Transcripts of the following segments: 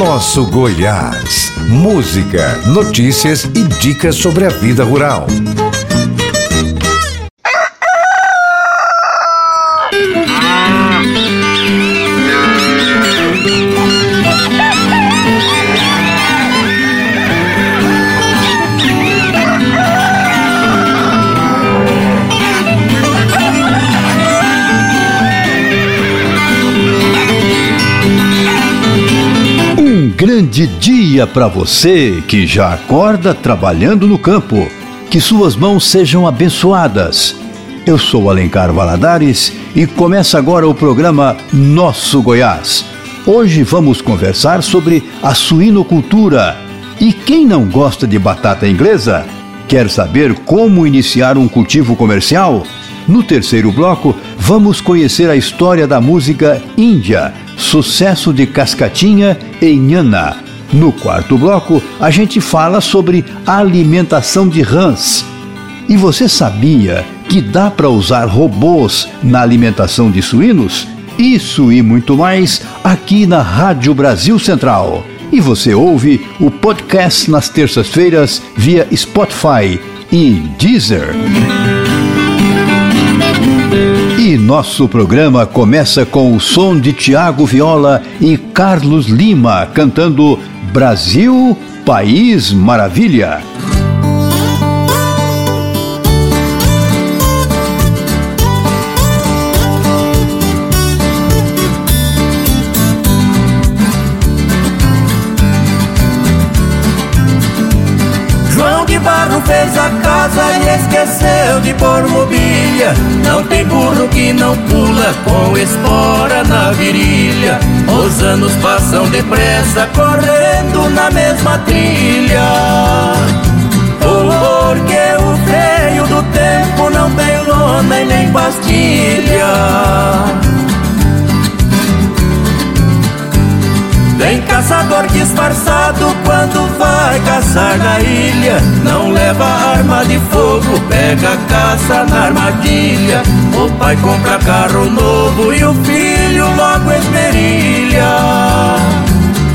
Nosso Goiás. Música, notícias e dicas sobre a vida rural. Grande dia para você que já acorda trabalhando no campo. Que suas mãos sejam abençoadas. Eu sou Alencar Valadares e começa agora o programa Nosso Goiás. Hoje vamos conversar sobre a suinocultura. E quem não gosta de batata inglesa? Quer saber como iniciar um cultivo comercial? No terceiro bloco, vamos conhecer a história da música índia Sucesso de Cascatinha e Nhana. No quarto bloco, a gente fala sobre alimentação de rãs. E você sabia que dá para usar robôs na alimentação de suínos? Isso e muito mais aqui na Rádio Brasil Central. E você ouve o podcast nas terças-feiras via Spotify e Deezer. E nosso programa começa com o som de Tiago Viola e Carlos Lima cantando Brasil, País Maravilha. Barro fez a casa e esqueceu de pôr mobília. Não tem burro que não pula com espora na virilha. Os anos passam depressa, correndo na mesma trilha. Porque o freio do tempo não tem lona e nem pastilha. Tem caçador disfarçado quando vai caçar na ilha. Não leva arma de fogo, pega caça na armadilha. O pai compra carro novo e o filho logo esmerilha.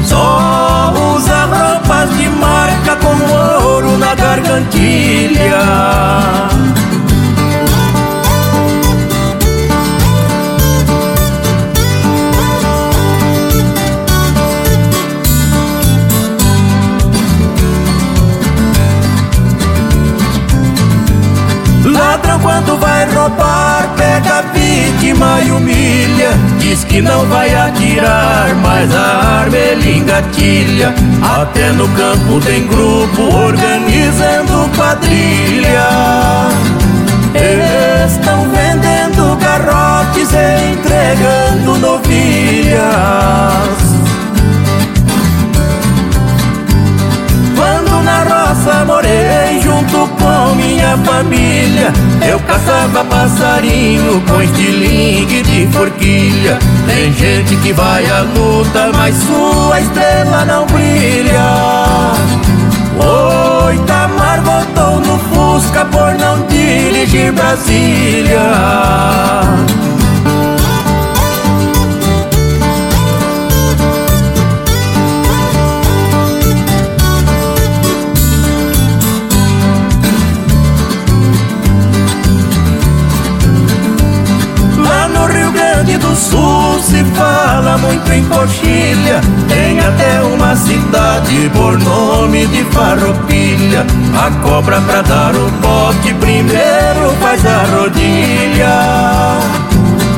Só usa roupas de marca com ouro na gargantilha. Quando vai roubar, pega a vítima e humilha. Diz que não vai atirar, mas a arma ele engatilha. Até no campo tem grupo organizando quadrilha. Estão vendendo garrotes e entregando novilhas. roça morei junto com minha família. Eu caçava passarinho com estilingue de forquilha. Tem gente que vai à luta, mas sua estrela não brilha. O Itamar voltou no Fusca por não dirigir Brasília. Coxilha. Tem até uma cidade por nome de Farroupilha. A cobra pra dar o bote primeiro faz a rodilha.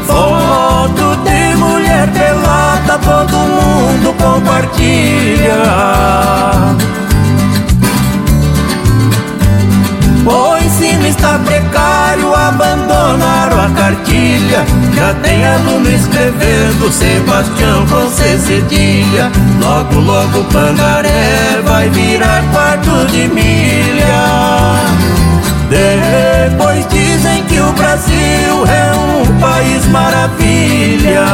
Foto de mulher pelada todo mundo compartilha. O ensino está precário, abandonaram a cartilha. Já tem aluno escrevendo Sebastião com cedilha. Logo, logo Pangaré vai virar quarto de milha. Depois dizem que o Brasil é um país maravilha.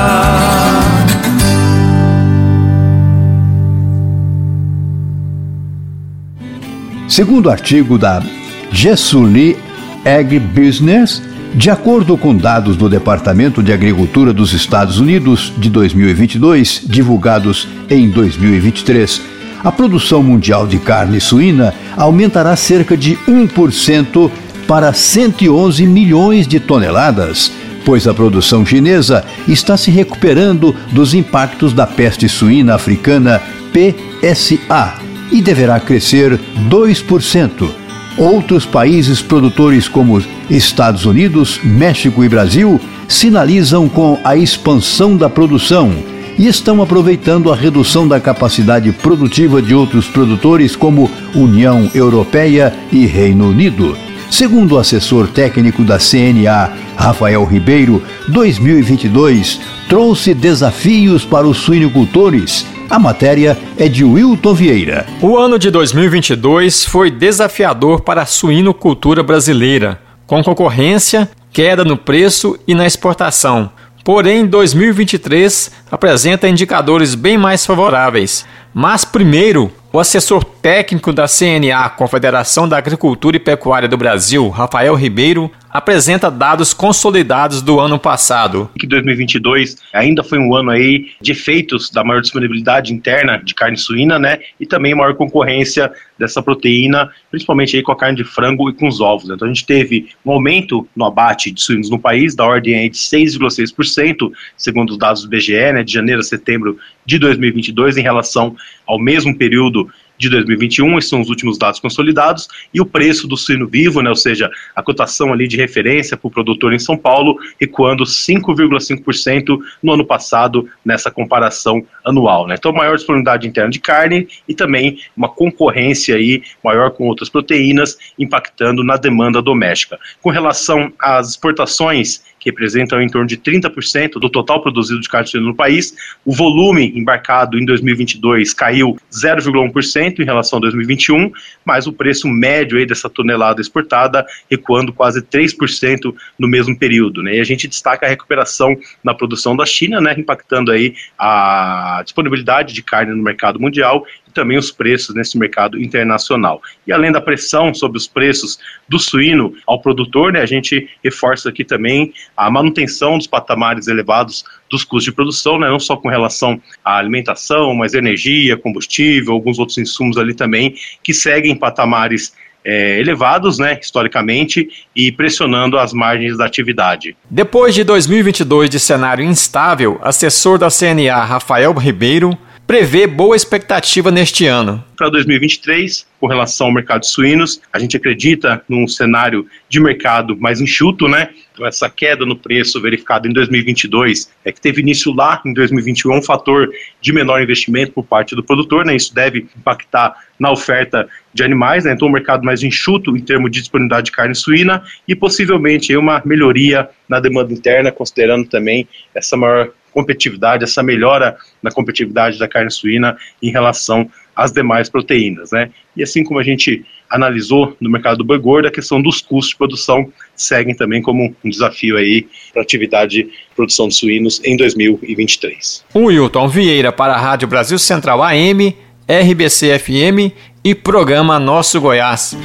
Segundo artigo da Gesuli Agribusiness, De acordo com dados do Departamento de Agricultura dos Estados Unidos de 2022, divulgados em 2023, a produção mundial de carne suína aumentará cerca de 1% para 111 milhões de toneladas, pois a produção chinesa está se recuperando dos impactos da peste suína africana PSA e deverá crescer 2%. Outros países produtores, como Estados Unidos, México e Brasil, sinalizam com a expansão da produção e estão aproveitando a redução da capacidade produtiva de outros produtores, como União Europeia e Reino Unido. Segundo o assessor técnico da CNA, Rafael Ribeiro, 2022 trouxe desafios para os suinocultores a matéria é de Wilton Vieira. O ano de 2022 foi desafiador para a suinocultura brasileira, com concorrência, queda no preço e na exportação. Porém, 2023 apresenta indicadores bem mais favoráveis. Mas primeiro, o assessor técnico da CNA, Confederação da Agricultura e Pecuária do Brasil, Rafael Ribeiro, apresenta dados consolidados do ano passado. Que 2022 ainda foi um ano aí de efeitos da maior disponibilidade interna de carne suína, né, e também maior concorrência dessa proteína, principalmente aí com a carne de frango e com os ovos. Então a gente teve um aumento no abate de suínos no país da ordem de 6,6%, segundo os dados do BGE, né, de janeiro a setembro de 2022 em relação ao mesmo período de 2021, esses são os últimos dados consolidados, e o preço do suíno vivo, né, ou seja, a cotação ali de referência para o produtor em São Paulo, recuando 5,5% no ano passado nessa comparação anual. Né? Então, maior disponibilidade interna de carne e também uma concorrência aí maior com outras proteínas, impactando na demanda doméstica. Com relação às exportações, que representam em torno de 30% do total produzido de carne no país. O volume embarcado em 2022 caiu 0,1% em relação a 2021, mas o preço médio aí dessa tonelada exportada recuando quase 3% no mesmo período. Né? E a gente destaca a recuperação na produção da China, né, impactando aí a disponibilidade de carne no mercado mundial também os preços nesse mercado internacional. E além da pressão sobre os preços do suíno ao produtor, né, a gente reforça aqui também a manutenção dos patamares elevados dos custos de produção, né, não só com relação à alimentação, mas energia, combustível, alguns outros insumos ali também, que seguem patamares é, elevados, né, historicamente, e pressionando as margens da atividade. Depois de 2022 de cenário instável, assessor da CNA Rafael Ribeiro prevê boa expectativa neste ano. Para 2023, com relação ao mercado de suínos, a gente acredita num cenário de mercado mais enxuto, né? Então, essa queda no preço verificada em 2022 é que teve início lá em 2021 um fator de menor investimento por parte do produtor, né? Isso deve impactar na oferta de animais, né? Então, um mercado mais enxuto em termos de disponibilidade de carne suína e possivelmente uma melhoria na demanda interna, considerando também essa maior competitividade, essa melhora na competitividade da carne suína em relação às demais proteínas, né? E assim como a gente analisou no mercado do boi gordo, a questão dos custos de produção seguem também como um desafio aí para a atividade de produção de suínos em 2023. O Wilton Vieira para a Rádio Brasil Central AM, RBC FM e programa Nosso Goiás.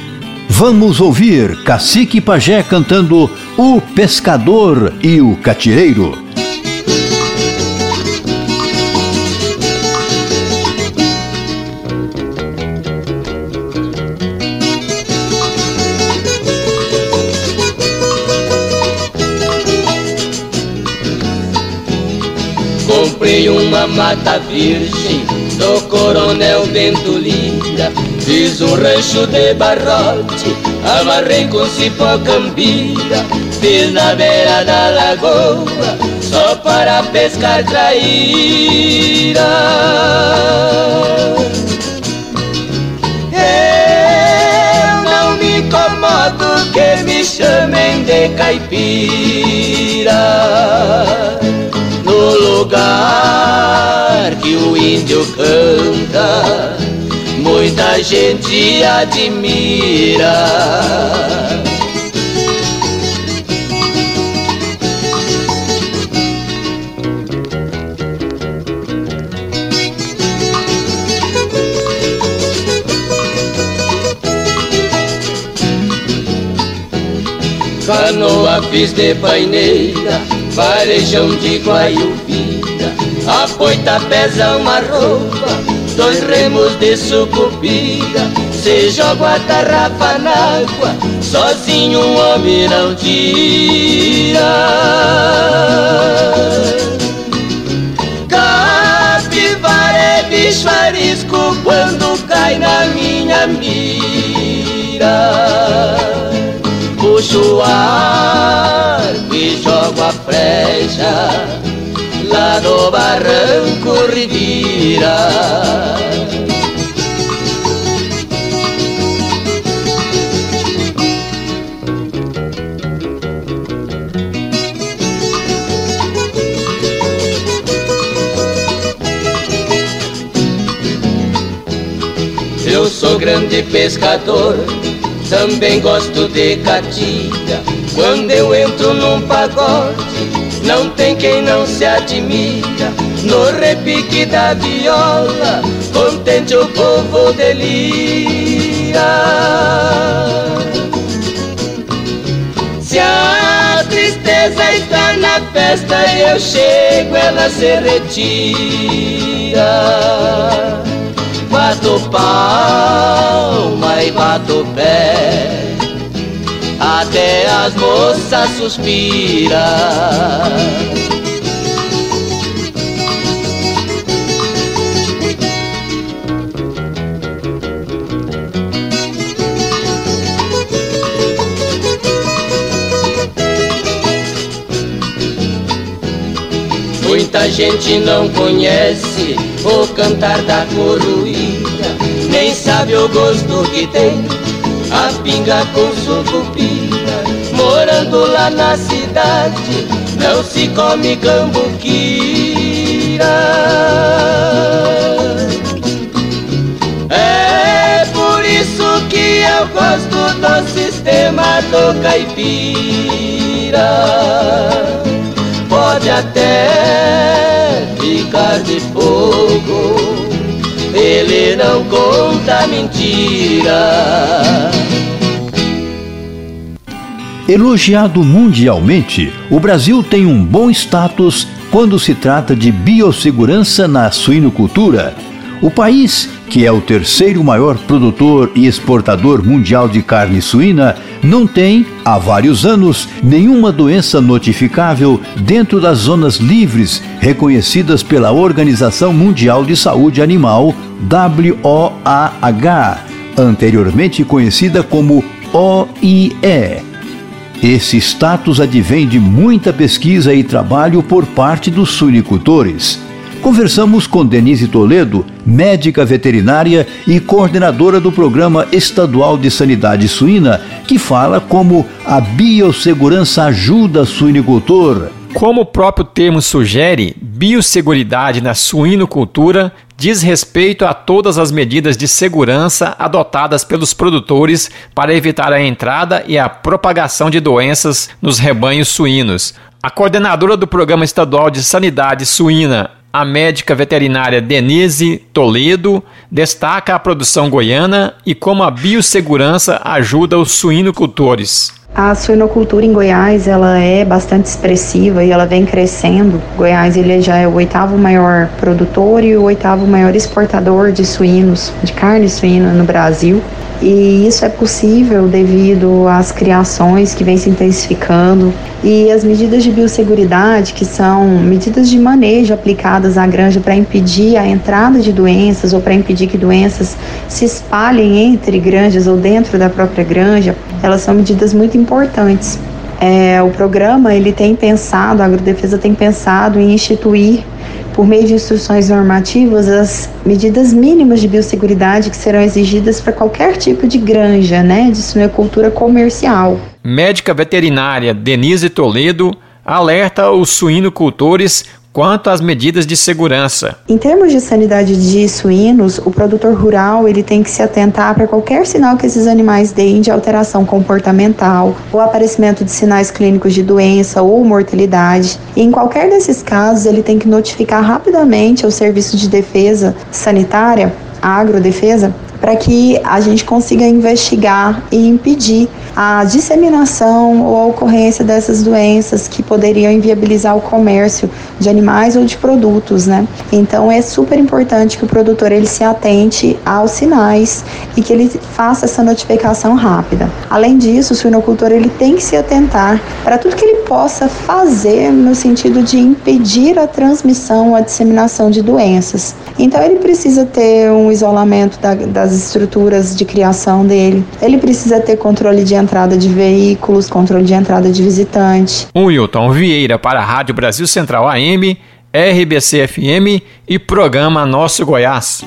Vamos ouvir Cacique Pajé cantando O Pescador e o Catireiro. Comprei uma mata virgem do Coronel Bento Lira. Fiz um rancho de barrote, amarrei com cipó cambira. Fiz na beira da lagoa, só para pescar traíra. Eu não me incomodo que me chamem de caipira no lugar que o índio canta, muita gente admira. canoa fiz de paineira, varejão de guaiubira, a poita pesa uma roupa, dois remos de sucupira, se joga a tarrafa na água, sozinho um homem não tira. É bicho arisco quando cai na minha mira. Puxo ar jogo a flecha lá no barranco Rivira. Eu sou grande pescador também gosto de catinga Quando eu entro num pagode Não tem quem não se admira. No repique da viola Contente o povo delira Se a tristeza está na festa Eu chego, ela se retira. Bato palma e bato pé Até as moças suspiram Muita gente não conhece o cantar da coruína, nem sabe o gosto que tem a pinga com sucupira. Morando lá na cidade, não se come cambuquira. É por isso que eu gosto do sistema do caipira pode até ficar de fogo, ele não conta mentira. Elogiado mundialmente, o Brasil tem um bom status quando se trata de biossegurança na suinocultura. O país, que é o terceiro maior produtor e exportador mundial de carne suína, não tem, há vários anos, nenhuma doença notificável dentro das zonas livres reconhecidas pela Organização Mundial de Saúde Animal, WOAH, anteriormente conhecida como OIE. Esse status advém de muita pesquisa e trabalho por parte dos suinicultores. Conversamos com Denise Toledo, médica veterinária e coordenadora do Programa Estadual de Sanidade Suína, que fala como a biossegurança ajuda suinicultor. Como o próprio termo sugere, biosseguridade na suinocultura diz respeito a todas as medidas de segurança adotadas pelos produtores para evitar a entrada e a propagação de doenças nos rebanhos suínos. A coordenadora do Programa Estadual de Sanidade Suína, a médica veterinária Denise Toledo destaca a produção goiana e como a biossegurança ajuda os suinocultores. A suinocultura em Goiás ela é bastante expressiva e ela vem crescendo. Goiás ele já é o oitavo maior produtor e o oitavo maior exportador de suínos, de carne suína no Brasil. E isso é possível devido às criações que vêm se intensificando e as medidas de biosseguridade, que são medidas de manejo aplicadas à granja para impedir a entrada de doenças ou para impedir que doenças se espalhem entre granjas ou dentro da própria granja, elas são medidas muito importantes. É, o programa ele tem pensado, a Agrodefesa tem pensado em instituir por meio de instruções normativas, as medidas mínimas de biosseguridade que serão exigidas para qualquer tipo de granja, né, de suinocultura comercial. Médica veterinária Denise Toledo alerta os suinocultores quanto às medidas de segurança. Em termos de sanidade de suínos, o produtor rural ele tem que se atentar para qualquer sinal que esses animais deem de alteração comportamental, ou aparecimento de sinais clínicos de doença ou mortalidade. E em qualquer desses casos, ele tem que notificar rapidamente ao Serviço de Defesa Sanitária, a Agrodefesa, para que a gente consiga investigar e impedir a disseminação ou a ocorrência dessas doenças que poderiam inviabilizar o comércio de animais ou de produtos, né? Então é super importante que o produtor ele se atente aos sinais e que ele faça essa notificação rápida. Além disso, o suinocultor ele tem que se atentar para tudo que ele possa fazer no sentido de impedir a transmissão, a disseminação de doenças. Então ele precisa ter um isolamento da, das estruturas de criação dele. Ele precisa ter controle de entrada de veículos, controle de entrada de visitante. Wilton Vieira para a Rádio Brasil Central AM, RBC FM e programa Nosso Goiás.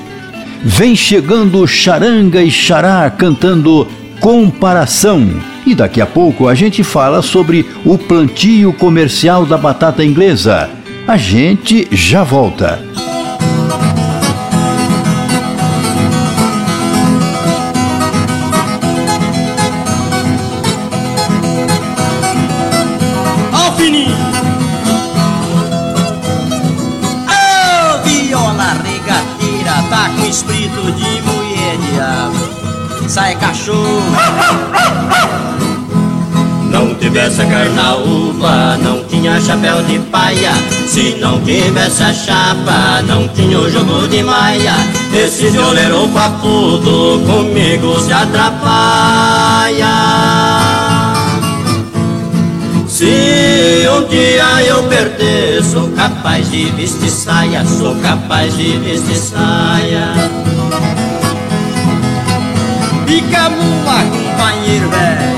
Vem chegando Charanga e Xará cantando Comparação. E daqui a pouco a gente fala sobre o plantio comercial da batata inglesa. A gente já volta. Sai cachorro. Não tivesse a carnaúva, não tinha chapéu de paia. Se não tivesse a chapa, não tinha o jogo de maia. Esse violeiro papudo comigo se atrapalha. Se um dia eu perder, sou capaz de vestir saia, sou capaz de vestir saia. Ficamos lá, companheiro velho.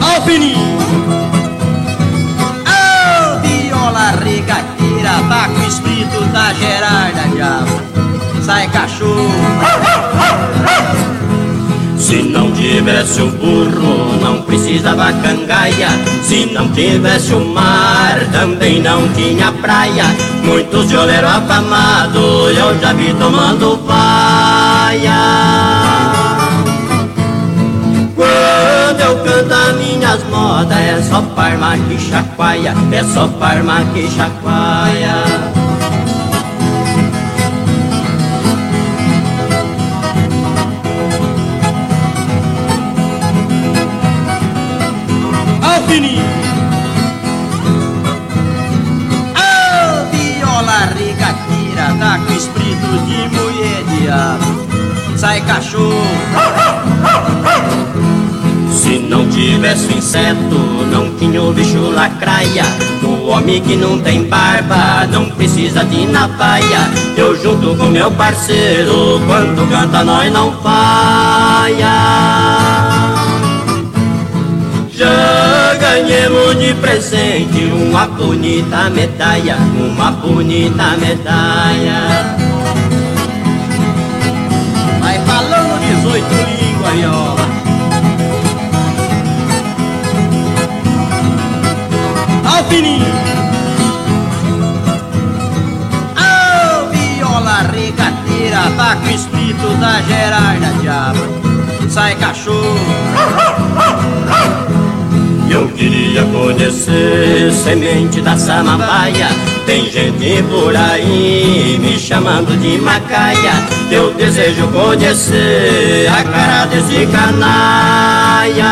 Ao fininho. Ao viola regateira, o espírito da Gerarda, diabo. Sai cachorro. Se não tivesse o burro, não precisava cangaia. Se não tivesse o mar, também não tinha praia. Muitos violeiros afamados eu já vi tomando vaia. Quando eu canto as minhas modas, é só parma que chacoalha, é só parma que chacoalha. Fininho. A viola regateira tá com espírito de mulher diabo. Sai cachorro. Se não tivesse inseto, não tinha o bicho lacraia. O homem que não tem barba, não precisa de navaia. Eu junto com meu parceiro, quando canta nós não falha. Já ganhemos de presente uma bonita medalha, uma bonita medalha. Vai falando 18 línguas aí, ó. Alpininho. Oh, viola regateira, tá com o espírito da Gerarda, diabo. Sai cachorro. Queria conhecer semente da samambaia. Tem gente por aí me chamando de macaia. Eu desejo conhecer a cara desse canalha.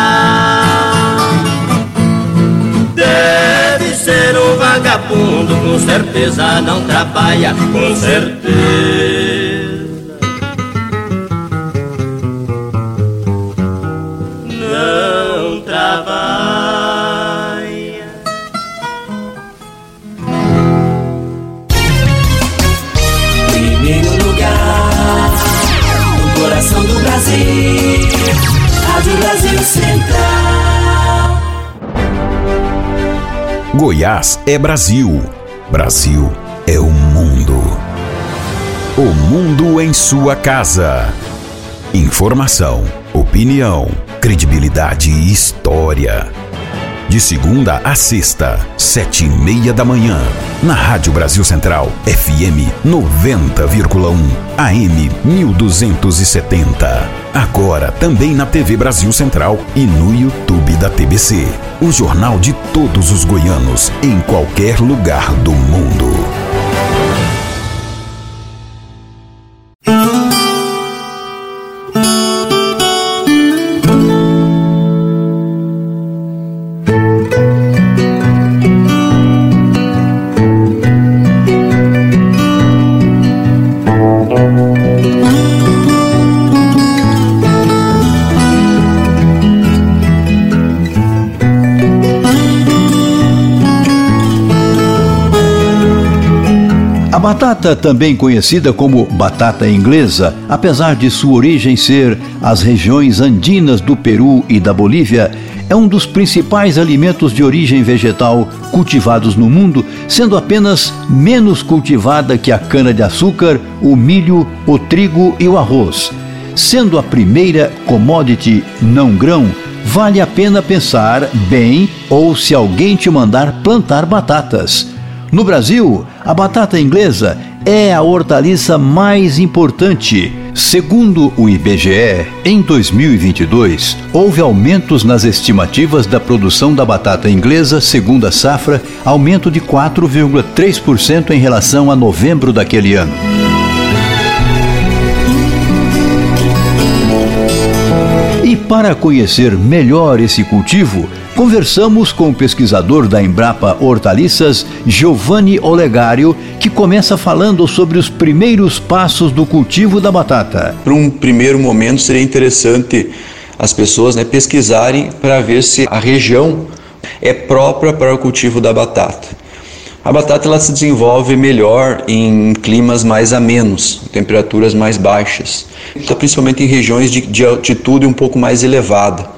Deve ser um vagabundo, com certeza não trabalha, com certeza. Goiás é Brasil. Brasil é o mundo. O mundo em sua casa. Informação, opinião, credibilidade e história. De segunda a sexta, sete e meia da manhã. Na Rádio Brasil Central, FM 90,1, AM 1270. Agora também na TV Brasil Central e no YouTube da TBC. O jornal de todos os goianos, em qualquer lugar do mundo. Batata, também conhecida como batata inglesa, apesar de sua origem ser as regiões andinas do Peru e da Bolívia, é um dos principais alimentos de origem vegetal cultivados no mundo, sendo apenas menos cultivada que a cana-de-açúcar, o milho, o trigo e o arroz. Sendo a primeira commodity não grão, vale a pena pensar bem ou se alguém te mandar plantar batatas. No Brasil, a batata inglesa é a hortaliça mais importante. Segundo o IBGE, em 2022, houve aumentos nas estimativas da produção da batata inglesa, segundo a safra, aumento de 4,3% em relação a novembro daquele ano. E para conhecer melhor esse cultivo, conversamos com o pesquisador da Embrapa Hortaliças, Giovanni Olegário, que começa falando sobre os primeiros passos do cultivo da batata. Para um primeiro momento seria interessante as pessoas né, pesquisarem para ver se a região é própria para o cultivo da batata. A batata ela se desenvolve melhor em climas mais amenos, temperaturas mais baixas, então, principalmente em regiões de, de altitude um pouco mais elevada.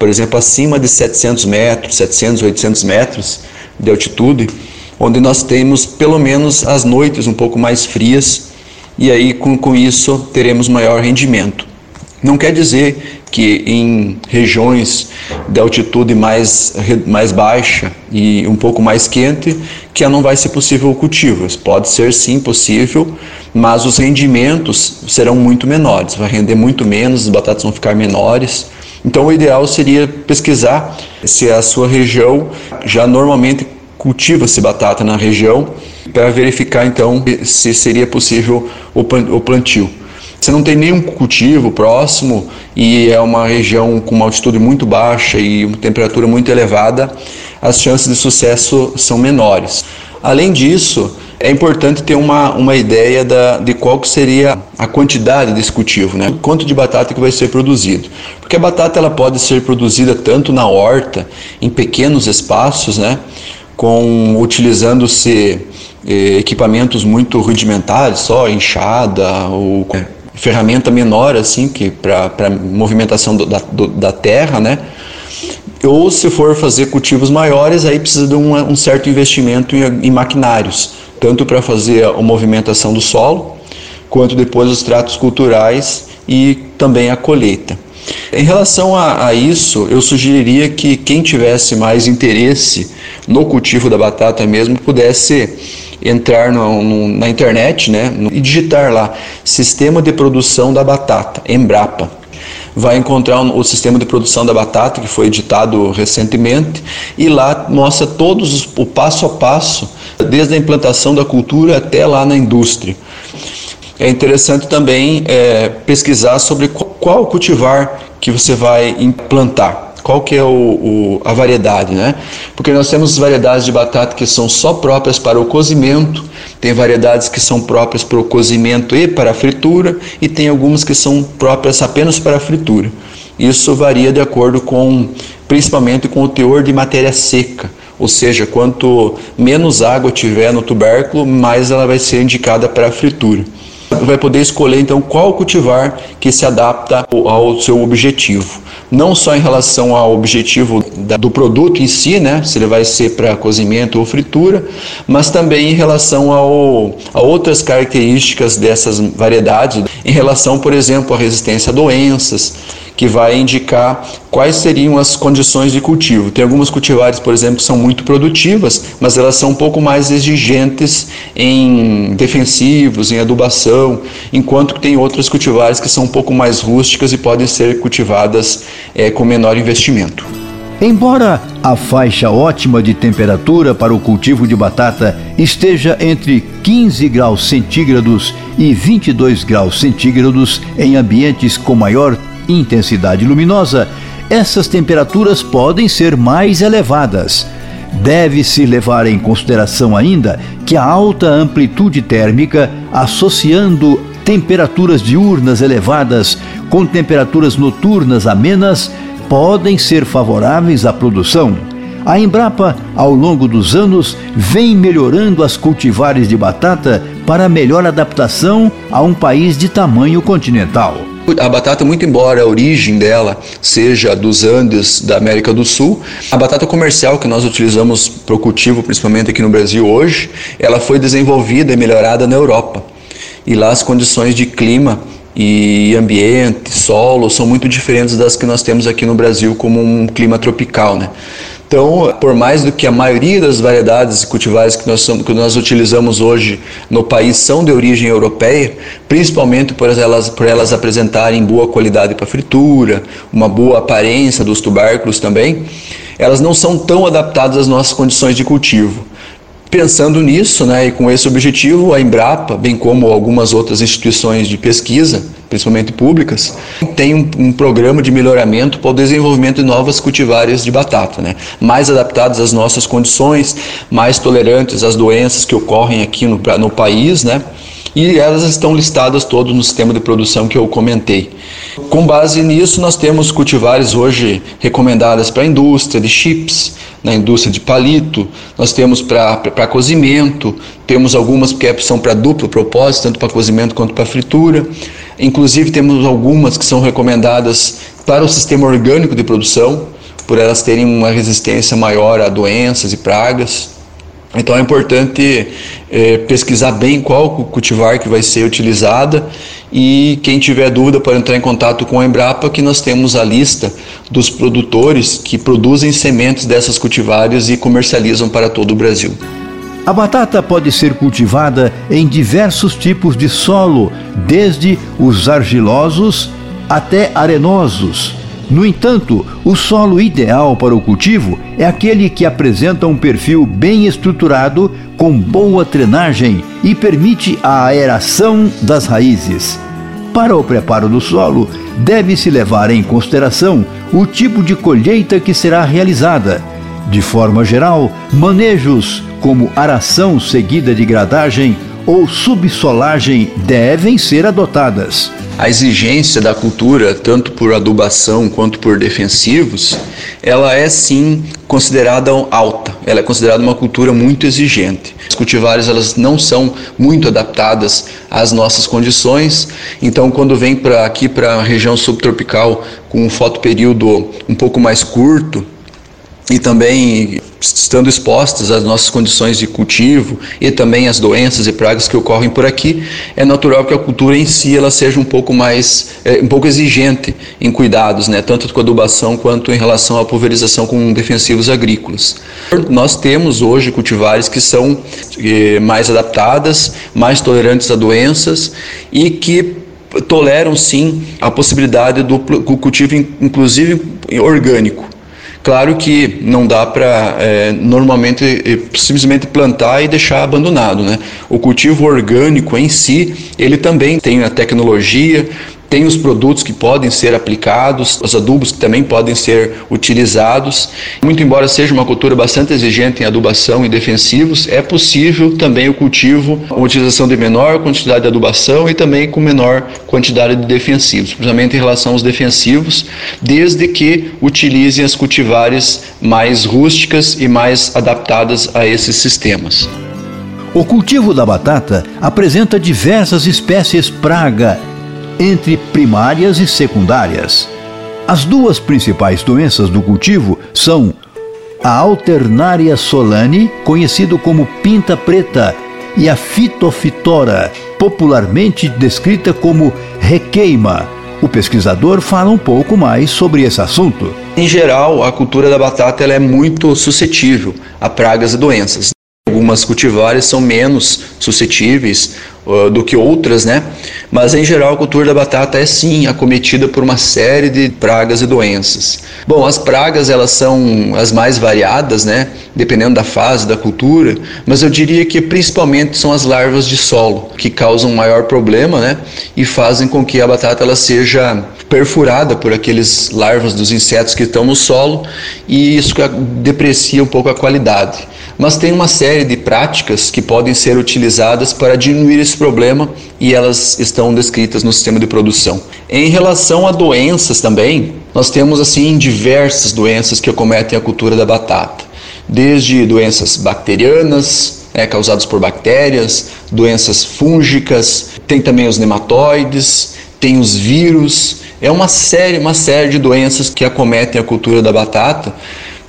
Por exemplo, acima de 700 metros, 700, 800 metros de altitude, onde nós temos pelo menos as noites um pouco mais frias e aí com, com isso teremos maior rendimento. Não quer dizer que em regiões de altitude mais, mais baixa e um pouco mais quente, que não vai ser possível o cultivo. Pode ser sim possível, mas os rendimentos serão muito menores, vai render muito menos, as batatas vão ficar menores. Então o ideal seria pesquisar se a sua região já normalmente cultiva-se batata na região, para verificar então se seria possível o plantio. Você não tem nenhum cultivo próximo e é uma região com uma altitude muito baixa e uma temperatura muito elevada, as chances de sucesso são menores. Além disso, é importante ter uma, uma ideia da, de qual que seria a quantidade desse cultivo, né? quanto de batata que vai ser produzido. Porque a batata ela pode ser produzida tanto na horta, em pequenos espaços, né? com utilizando-se eh, equipamentos muito rudimentares, só enxada ou ferramenta menor assim que para movimentação do, da, do, da terra, né? Ou se for fazer cultivos maiores, aí precisa de um, um certo investimento em, em maquinários, tanto para fazer a movimentação do solo, quanto depois os tratos culturais e também a colheita. Em relação a, a, isso, eu sugeriria que quem tivesse mais interesse no cultivo da batata mesmo pudesse entrar no, no, na internet né, e digitar lá Sistema de Produção da Batata, Embrapa. Vai encontrar o sistema de produção da batata que foi editado recentemente e lá mostra todos o passo a passo, desde a implantação da cultura até lá na indústria. É interessante também é, pesquisar sobre qual cultivar que você vai implantar qual que é o, o, a variedade, né? Porque nós temos variedades de batata que são só próprias para o cozimento, tem variedades que são próprias para o cozimento e para a fritura, e tem algumas que são próprias apenas para a fritura. Isso varia de acordo com, principalmente com o teor de matéria seca, ou seja, quanto menos água tiver no tubérculo, mais ela vai ser indicada para a fritura vai poder escolher então qual cultivar que se adapta ao seu objetivo. Não só em relação ao objetivo do produto em si, né, se ele vai ser para cozimento ou fritura, mas também em relação ao, a outras características dessas variedades, em relação, por exemplo, à resistência a doenças, que vai indicar quais seriam as condições de cultivo. Tem algumas cultivares, por exemplo, que são muito produtivas, mas elas são um pouco mais exigentes em defensivos, em adubação, enquanto que tem outras cultivares que são um pouco mais rústicas e podem ser cultivadas é, com menor investimento. Embora a faixa ótima de temperatura para o cultivo de batata esteja entre 15 graus centígrados e 22 graus centígrados em ambientes com maior intensidade luminosa, essas temperaturas podem ser mais elevadas. Deve-se levar em consideração ainda que a alta amplitude térmica, associando temperaturas diurnas elevadas com temperaturas noturnas amenas, podem ser favoráveis à produção. A Embrapa, ao longo dos anos, vem melhorando as cultivares de batata para melhor adaptação a um país de tamanho continental. A batata, muito embora a origem dela seja dos Andes da América do Sul, a batata comercial que nós utilizamos para o cultivo, principalmente aqui no Brasil hoje, ela foi desenvolvida e melhorada na Europa. E lá as condições de clima e ambiente, solo, são muito diferentes das que nós temos aqui no Brasil como um clima tropical, né? Então, por mais do que a maioria das variedades cultivares que nós, que nós utilizamos hoje no país são de origem europeia, principalmente por elas, por elas apresentarem boa qualidade para fritura, uma boa aparência dos tubérculos também, elas não são tão adaptadas às nossas condições de cultivo. Pensando nisso, né, e com esse objetivo, a Embrapa, bem como algumas outras instituições de pesquisa, principalmente públicas, tem um, um, programa de melhoramento para o desenvolvimento de novas cultivares de batata, né, mais adaptadas às nossas condições, mais tolerantes às doenças que ocorrem aqui no, no país, né, e elas estão listadas todas no sistema de produção que eu comentei. Com base nisso, nós temos cultivares hoje recomendadas para a indústria de chips, na indústria de palito, nós temos para cozimento, temos algumas que são para duplo propósito, tanto para cozimento quanto para fritura. Inclusive, temos algumas que são recomendadas para o sistema orgânico de produção, por elas terem uma resistência maior a doenças e pragas. Então é importante é, pesquisar bem qual cultivar que vai ser utilizada e quem tiver dúvida pode entrar em contato com a Embrapa que nós temos a lista dos produtores que produzem sementes dessas cultivares e comercializam para todo o Brasil. A batata pode ser cultivada em diversos tipos de solo, desde os argilosos até arenosos no entanto, o solo ideal para o cultivo é aquele que apresenta um perfil bem estruturado, com boa drenagem e permite a aeração das raízes. Para o preparo do solo, deve-se levar em consideração o tipo de colheita que será realizada. De forma geral, manejos como aração seguida de gradagem ou subsolagem devem ser adotadas a exigência da cultura, tanto por adubação quanto por defensivos, ela é sim considerada alta. Ela é considerada uma cultura muito exigente. As cultivares elas não são muito adaptadas às nossas condições. Então, quando vem para aqui para a região subtropical com um fotoperíodo um pouco mais curto, e também estando expostas às nossas condições de cultivo e também às doenças e pragas que ocorrem por aqui, é natural que a cultura em si ela seja um pouco mais, é, um pouco exigente em cuidados, né, tanto com adubação quanto em relação à pulverização com defensivos agrícolas. Nós temos hoje cultivares que são é, mais adaptadas, mais tolerantes a doenças e que toleram sim a possibilidade do cultivo inclusive orgânico. Claro que não dá para é, normalmente simplesmente plantar e deixar abandonado, né? O cultivo orgânico em si, ele também tem a tecnologia, tem os produtos que podem ser aplicados, os adubos que também podem ser utilizados. Muito embora seja uma cultura bastante exigente em adubação e defensivos, é possível também o cultivo, a utilização de menor quantidade de adubação e também com menor quantidade de defensivos, principalmente em relação aos defensivos, desde que utilizem as cultivares mais rústicas e mais adaptadas a esses sistemas. O cultivo da batata apresenta diversas espécies praga entre primárias e secundárias. As duas principais doenças do cultivo são a Alternaria solane, conhecido como pinta preta, e a Fitofitora, popularmente descrita como requeima. O pesquisador fala um pouco mais sobre esse assunto. Em geral, a cultura da batata é muito suscetível a pragas e doenças. Algumas cultivares são menos suscetíveis uh, do que outras, né? Mas em geral a cultura da batata é sim acometida por uma série de pragas e doenças. Bom, as pragas elas são as mais variadas, né? Dependendo da fase da cultura, mas eu diria que principalmente são as larvas de solo que causam maior problema, né? E fazem com que a batata ela seja perfurada por aqueles larvas dos insetos que estão no solo e isso deprecia um pouco a qualidade mas tem uma série de práticas que podem ser utilizadas para diminuir esse problema e elas estão descritas no sistema de produção. Em relação a doenças também, nós temos assim diversas doenças que acometem a cultura da batata, desde doenças bacterianas, né, causados por bactérias, doenças fúngicas, tem também os nematóides, tem os vírus, é uma série, uma série de doenças que acometem a cultura da batata.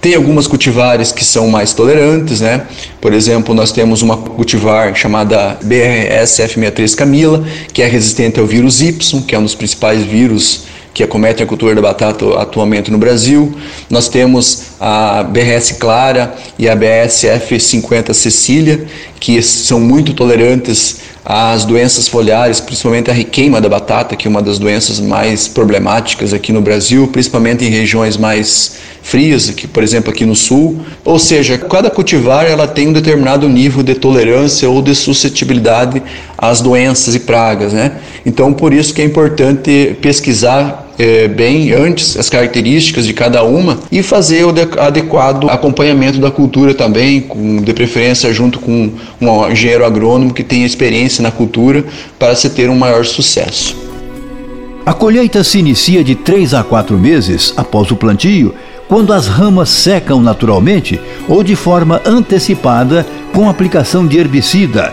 Tem algumas cultivares que são mais tolerantes, né? Por exemplo, nós temos uma cultivar chamada BRSF63 Camila, que é resistente ao vírus Y, que é um dos principais vírus que acometem a cultura da batata atualmente no Brasil. Nós temos a BRS Clara e a BSF 50 Cecília, que são muito tolerantes às doenças foliares, principalmente a requeima da batata, que é uma das doenças mais problemáticas aqui no Brasil, principalmente em regiões mais frias, aqui, por exemplo, aqui no sul. Ou seja, cada cultivar ela tem um determinado nível de tolerância ou de suscetibilidade às doenças e pragas, né? Então, por isso que é importante pesquisar é, bem antes as características de cada uma e fazer o adequado acompanhamento da cultura também, com, de preferência junto com um engenheiro agrônomo que tenha experiência na cultura para se ter um maior sucesso. A colheita se inicia de 3 a 4 meses após o plantio, quando as ramas secam naturalmente ou de forma antecipada com aplicação de herbicida.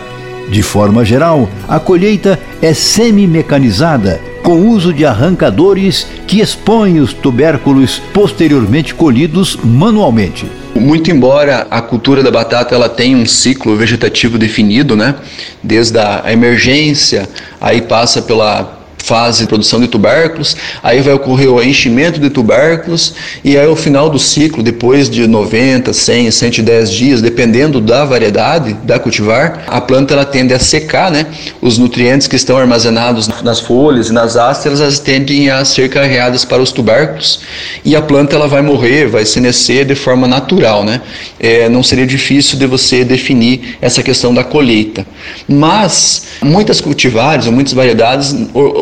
De forma geral, a colheita é semi-mecanizada com uso de arrancadores que expõem os tubérculos posteriormente colhidos manualmente. Muito embora a cultura da batata ela tenha um ciclo vegetativo definido, né? Desde a emergência, aí passa pela fase de produção de tubérculos, aí vai ocorrer o enchimento de tubérculos e aí ao final do ciclo, depois de 90, 100, 110 dias, dependendo da variedade da cultivar, a planta ela tende a secar, né? Os nutrientes que estão armazenados nas folhas e nas hastas, elas tendem a ser carregadas para os tubérculos e a planta ela vai morrer, vai senescer de forma natural, né? É, não seria difícil de você definir essa questão da colheita. Mas muitas cultivares ou muitas variedades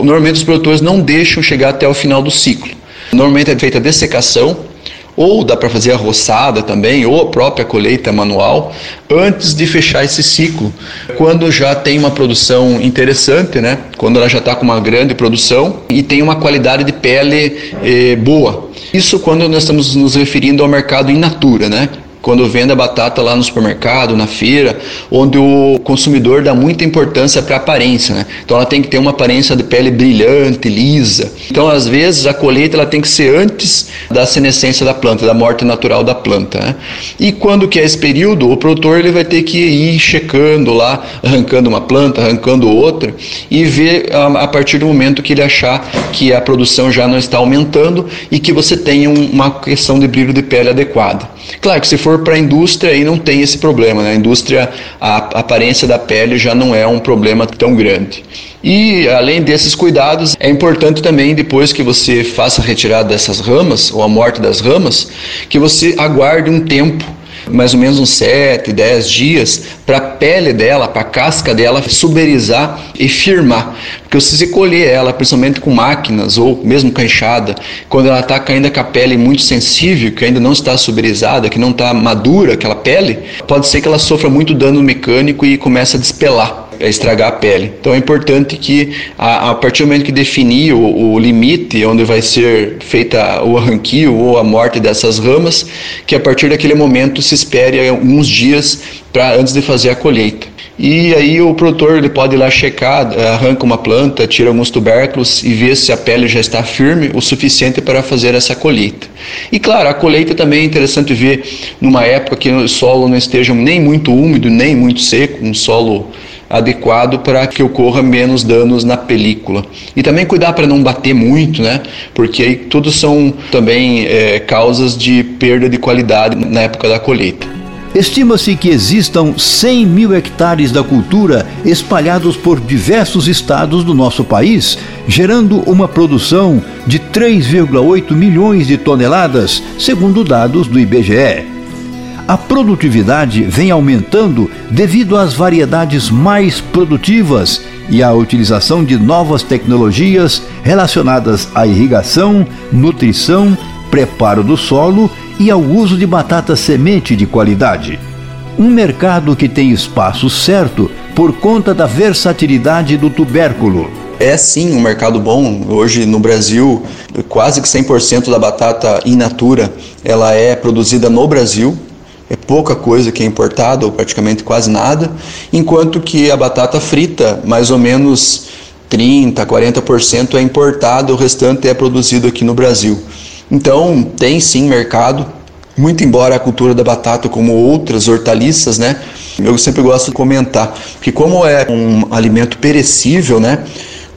normalmente os produtores não deixam chegar até o final do ciclo. Normalmente é feita a dessecação, ou dá para fazer a roçada também, ou a própria colheita manual, antes de fechar esse ciclo, quando já tem uma produção interessante, né? quando ela já está com uma grande produção e tem uma qualidade de pele eh, boa. Isso quando nós estamos nos referindo ao mercado in natura, né? Quando vende a batata lá no supermercado, na feira, onde o consumidor dá muita importância para a aparência, né? Então ela tem que ter uma aparência de pele brilhante, lisa. Então às vezes a colheita ela tem que ser antes da senescência da planta, da morte natural da planta, né? E quando que é esse período, o produtor ele vai ter que ir checando lá, arrancando uma planta, arrancando outra e ver a, a partir do momento que ele achar que a produção já não está aumentando e que você tenha um, uma questão de brilho de pele adequada. Claro que se for para a indústria, aí não tem esse problema. Né? A indústria, a aparência da pele já não é um problema tão grande. E além desses cuidados, é importante também, depois que você faça a retirada dessas ramas, ou a morte das ramas, que você aguarde um tempo mais ou menos uns 7, 10 dias para a pele dela, para a casca dela suberizar e firmar. Porque se você colher ela, principalmente com máquinas ou mesmo com enxada, quando ela está ainda com a pele muito sensível, que ainda não está suberizada, que não está madura aquela pele, pode ser que ela sofra muito dano mecânico e comece a despelar estragar a pele. Então é importante que a, a partir do momento que definir o, o, limite onde vai ser feita o arranquio ou a morte dessas ramas, que a partir daquele momento se espere alguns dias para antes de fazer a colheita. E aí o produtor ele pode ir lá checar, arranca uma planta, tira alguns tubérculos e vê se a pele já está firme o suficiente para fazer essa colheita. E claro, a colheita também é interessante ver numa época que o solo não esteja nem muito úmido, nem muito seco, um solo adequado para que ocorra menos danos na película. E também cuidar para não bater muito, né? Porque aí tudo são também é, causas de perda de qualidade na época da colheita. Estima-se que existam 100 mil hectares da cultura espalhados por diversos estados do nosso país, gerando uma produção de 3,8 milhões de toneladas, segundo dados do IBGE a produtividade vem aumentando devido às variedades mais produtivas e à utilização de novas tecnologias relacionadas à irrigação, nutrição, preparo do solo e ao uso de batata semente de qualidade. Um mercado que tem espaço certo por conta da versatilidade do tubérculo. É sim um mercado bom. Hoje no Brasil, quase que 100% da batata in natura ela é produzida no Brasil é pouca coisa que é importada, ou praticamente quase nada, enquanto que a batata frita, mais ou menos 30, 40% é importada, o restante é produzido aqui no Brasil. Então, tem sim mercado, muito embora a cultura da batata, como outras hortaliças, né? Eu sempre gosto de comentar que como é um alimento perecível, né?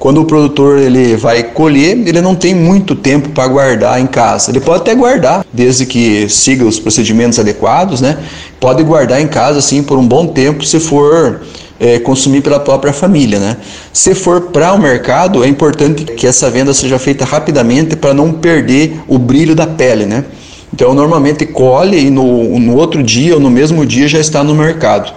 Quando o produtor ele vai colher, ele não tem muito tempo para guardar em casa. Ele pode até guardar, desde que siga os procedimentos adequados, né? Pode guardar em casa assim por um bom tempo, se for é, consumir pela própria família, né? Se for para o mercado, é importante que essa venda seja feita rapidamente para não perder o brilho da pele, né? Então, normalmente colhe e no, no outro dia ou no mesmo dia já está no mercado.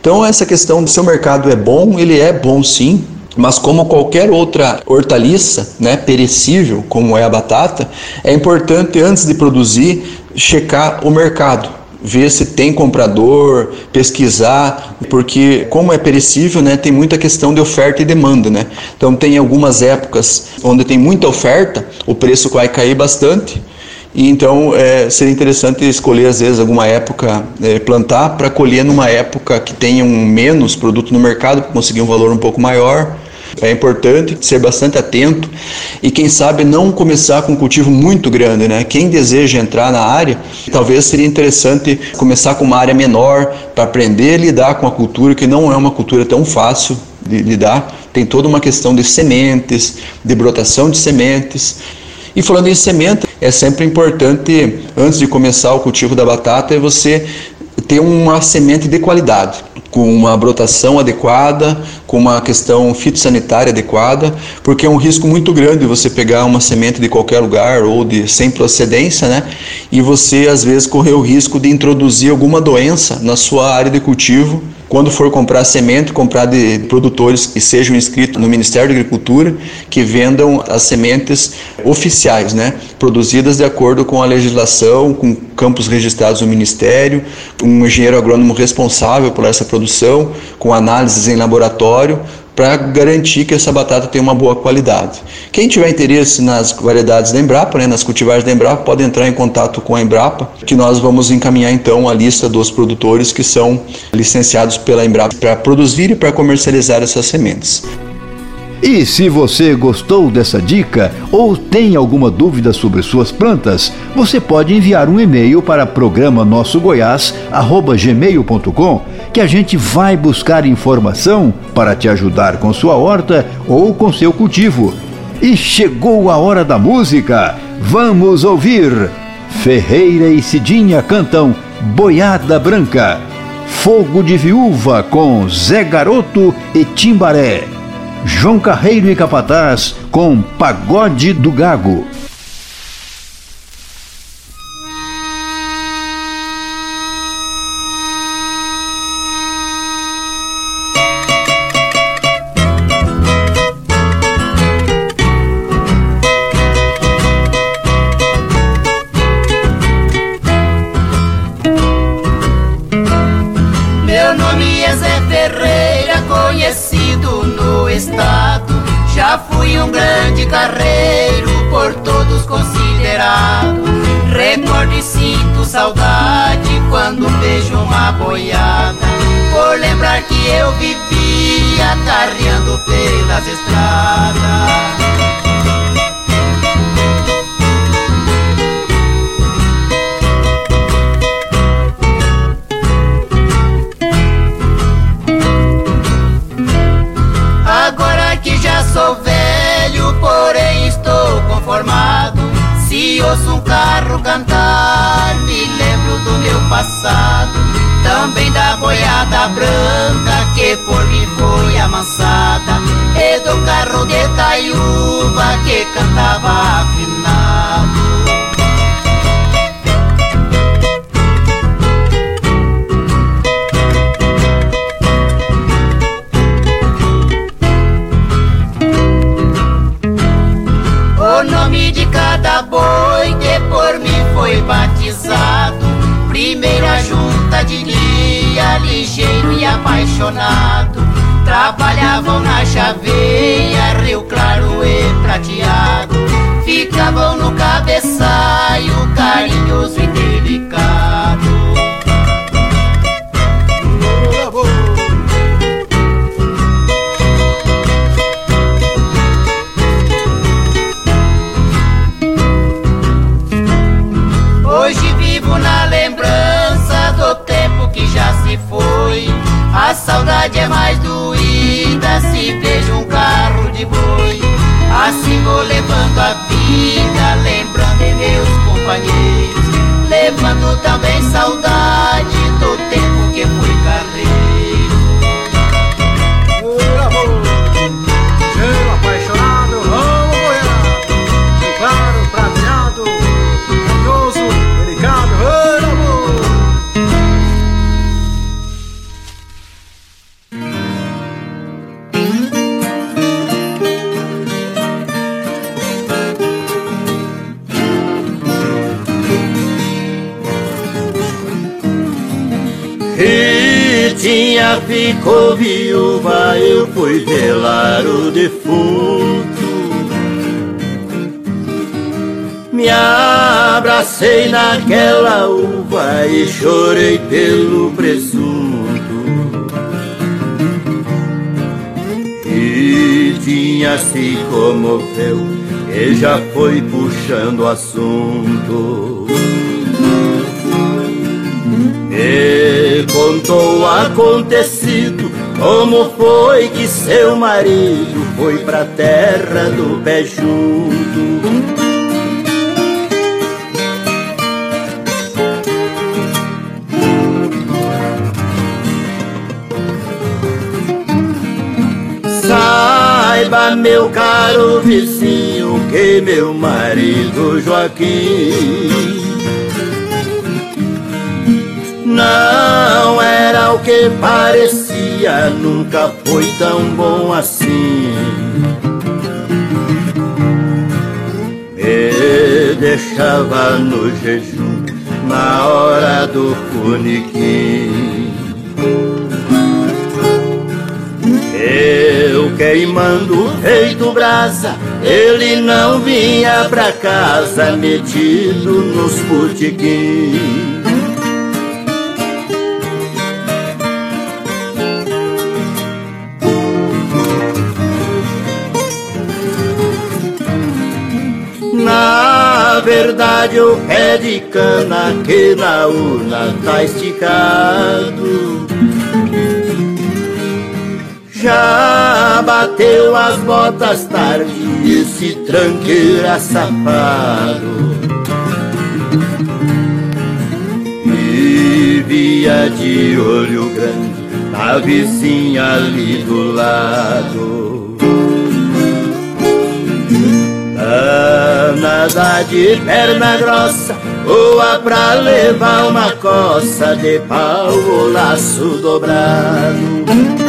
Então, essa questão de se o mercado é bom, ele é bom sim, mas como qualquer outra hortaliça, né, perecível, como é a batata, é importante antes de produzir checar o mercado, ver se tem comprador, pesquisar, porque como é perecível, né, tem muita questão de oferta e demanda, né? Então tem algumas épocas onde tem muita oferta, o preço vai cair bastante e então é, seria interessante escolher às vezes alguma época, é, plantar para colher numa época que tenha um menos produto no mercado, para conseguir um valor um pouco maior. É importante ser bastante atento e quem sabe não começar com um cultivo muito grande, né? Quem deseja entrar na área, talvez seria interessante começar com uma área menor para aprender a lidar com a cultura, que não é uma cultura tão fácil de lidar. Tem toda uma questão de sementes, de brotação de sementes. E falando em semente, é sempre importante, antes de começar o cultivo da batata, é você ter uma semente de qualidade, com uma brotação adequada, com uma questão fitossanitária adequada, porque é um risco muito grande você pegar uma semente de qualquer lugar ou de sem procedência, né? E você às vezes correr o risco de introduzir alguma doença na sua área de cultivo quando for comprar semente, comprar de produtores que sejam inscritos no Ministério da Agricultura, que vendam as sementes oficiais, né? produzidas de acordo com a legislação, com campos registrados no Ministério, um engenheiro agrônomo responsável por essa produção, com análises em laboratório, para garantir que essa batata tenha uma boa qualidade. Quem tiver interesse nas variedades da Embrapa, né, nas cultivares da Embrapa, pode entrar em contato com a Embrapa, que nós vamos encaminhar então a lista dos produtores que são licenciados pela Embrapa para produzir e para comercializar essas sementes. E se você gostou dessa dica ou tem alguma dúvida sobre suas plantas, você pode enviar um e-mail para programa nosso gmail.com que a gente vai buscar informação para te ajudar com sua horta ou com seu cultivo. E chegou a hora da música. Vamos ouvir. Ferreira e Cidinha cantam Boiada Branca. Fogo de Viúva com Zé Garoto e Timbaré. João Carreiro e Capataz com Pagode do Gago. Já foi puxando assunto. Me contou o acontecido, como foi que seu marido foi pra terra do pé. Saiba, meu caro vizinho, que meu marido Joaquim não era o que parecia, nunca foi tão bom assim. Me deixava no jejum na hora do funiquim. Eu queimando feito brasa, ele não vinha pra casa metido nos botiquins. Na verdade o pé de cana que na urna tá esticado Já bateu as botas tarde esse tranqueira safado. Vivia de olho grande na vizinha ali do lado. Nada de perna grossa Boa pra levar uma coça De pau laço dobrado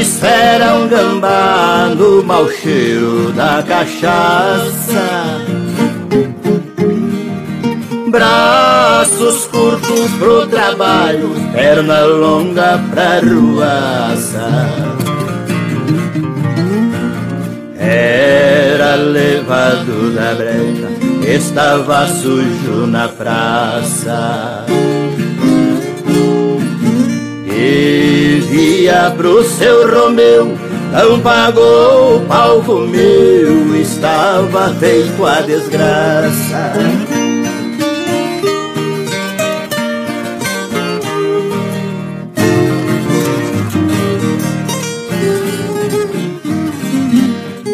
esfera um gambá No mau cheiro da cachaça Braços curtos pro trabalho, perna longa pra ruaça. Era levado da brecha, estava sujo na praça. E via pro seu Romeu, não pagou o pau comeu, estava feito a desgraça.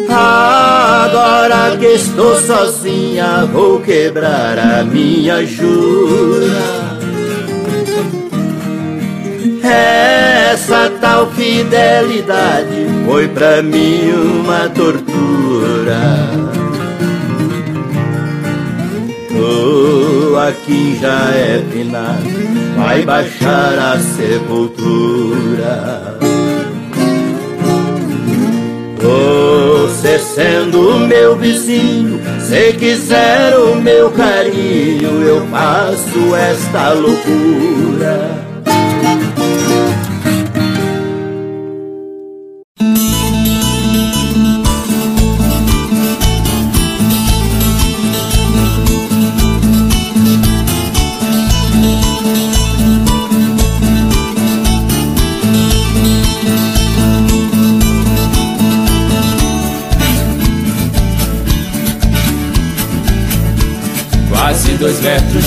Agora que estou sozinha, vou quebrar a minha jura. Essa tal fidelidade foi pra mim uma tortura. Joaquim já é finado, vai baixar a sepultura. Você sendo meu vizinho, se quiser o meu carinho, eu faço esta loucura.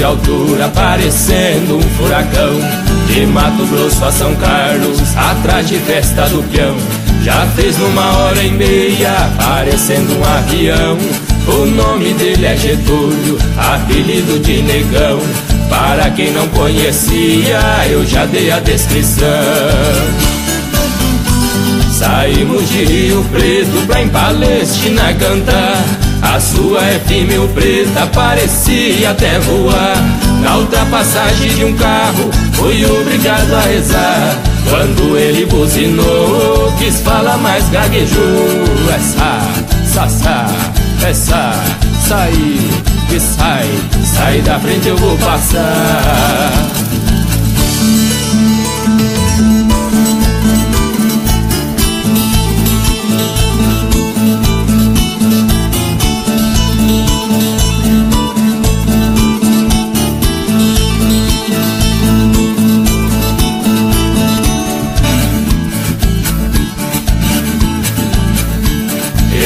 De altura, parecendo um furacão. De Mato Grosso a São Carlos, atrás de festa do peão. Já fez numa hora e meia, parecendo um avião. O nome dele é Getúlio, apelido de negão. Para quem não conhecia, eu já dei a descrição. Saímos de Rio Preto pra em Palestina cantar. A sua F mil preta parecia até voar. Na ultrapassagem de um carro, fui obrigado a rezar. Quando ele buzinou, quis falar mais gaguejou. Essa, sassá, essa, sair, que sai, sai da frente eu vou passar.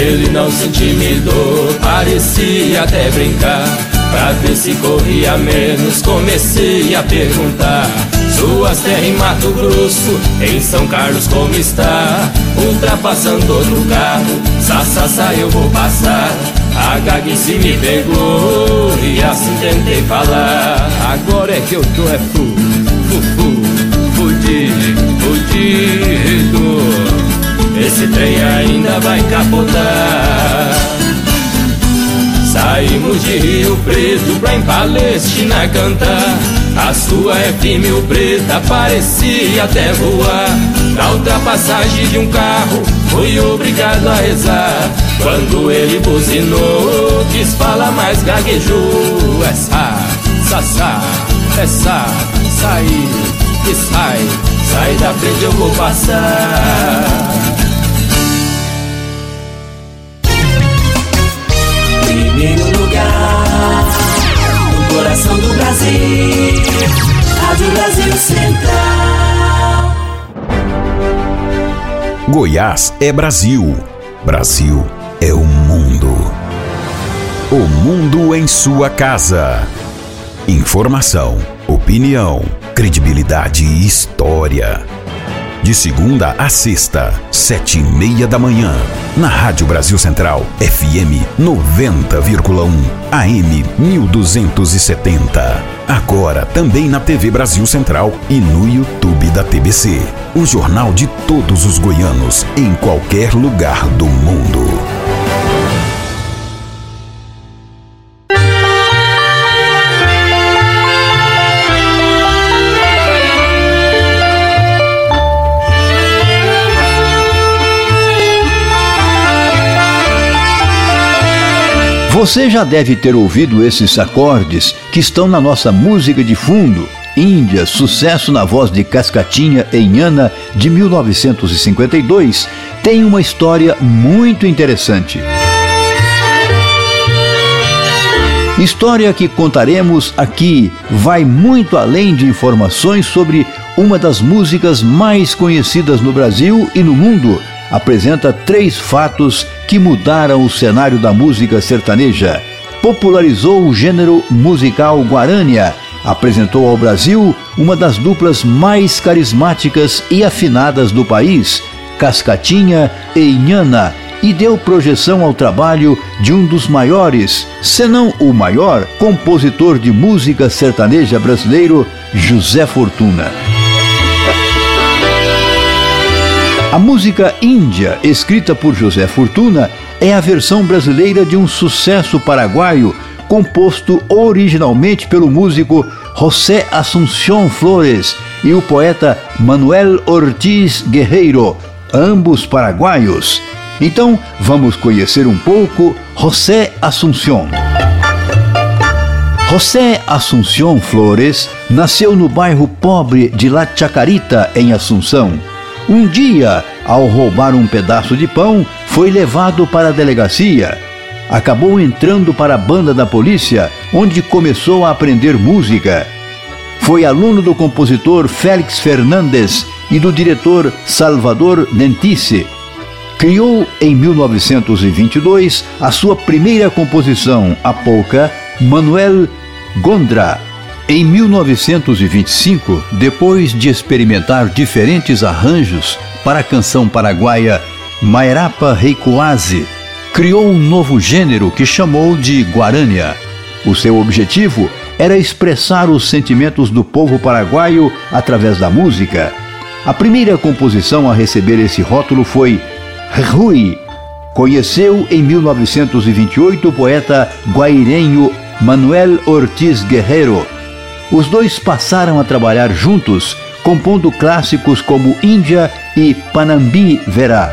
Ele não se intimidou, parecia até brincar. Pra ver se corria menos, comecei a perguntar. Suas terras em Mato Grosso, em São Carlos como está? Ultrapassando outro carro, sa, eu vou passar. A gaguice me pegou e assim tentei falar. Agora é que eu tô é fu, fu, fu, fudido, fudido. Esse trem ainda vai capotar. Saímos de Rio Preto pra em Palestina cantar. A sua F mil preta parecia até voar. Na ultrapassagem de um carro, fui obrigado a rezar. Quando ele buzinou, quis falar mais gaguejou. Essa, sassá, essa, sair, que sai, sai da frente eu vou passar. Coração do Brasil. Rádio Brasil Central. Goiás é Brasil. Brasil é o mundo. O mundo em sua casa. Informação, opinião, credibilidade e história. De segunda a sexta, sete e meia da manhã. Na Rádio Brasil Central, FM 90,1, AM 1270. Agora também na TV Brasil Central e no YouTube da TBC. O jornal de todos os goianos, em qualquer lugar do mundo. Você já deve ter ouvido esses acordes que estão na nossa música de fundo. Índia, sucesso na voz de Cascatinha em Ana de 1952, tem uma história muito interessante. História que contaremos aqui vai muito além de informações sobre uma das músicas mais conhecidas no Brasil e no mundo apresenta três fatos que mudaram o cenário da música sertaneja. Popularizou o gênero musical Guarânia, apresentou ao Brasil uma das duplas mais carismáticas e afinadas do país, Cascatinha e Inhana, e deu projeção ao trabalho de um dos maiores, se não o maior, compositor de música sertaneja brasileiro, José Fortuna. A música Índia, escrita por José Fortuna, é a versão brasileira de um sucesso paraguaio composto originalmente pelo músico José Assunción Flores e o poeta Manuel Ortiz Guerreiro, ambos paraguaios. Então, vamos conhecer um pouco José Assunción. José Assunción Flores nasceu no bairro pobre de La Chacarita, em Assunção. Um dia, ao roubar um pedaço de pão, foi levado para a delegacia. Acabou entrando para a banda da polícia, onde começou a aprender música. Foi aluno do compositor Félix Fernandes e do diretor Salvador Dentice. Criou em 1922 a sua primeira composição, a polca Manuel Gondra, Em 1925, depois de experimentar diferentes arranjos para a canção paraguaia Mairapa Reikuase, criou um novo gênero que chamou de Guarânia. O seu objetivo era expressar os sentimentos do povo paraguaio através da música. A primeira composição a receber esse rótulo foi Rui. Conheceu em 1928 o poeta guairenho Manuel Ortiz Guerreiro os dois passaram a trabalhar juntos, compondo clássicos como Índia e Panambi Verá.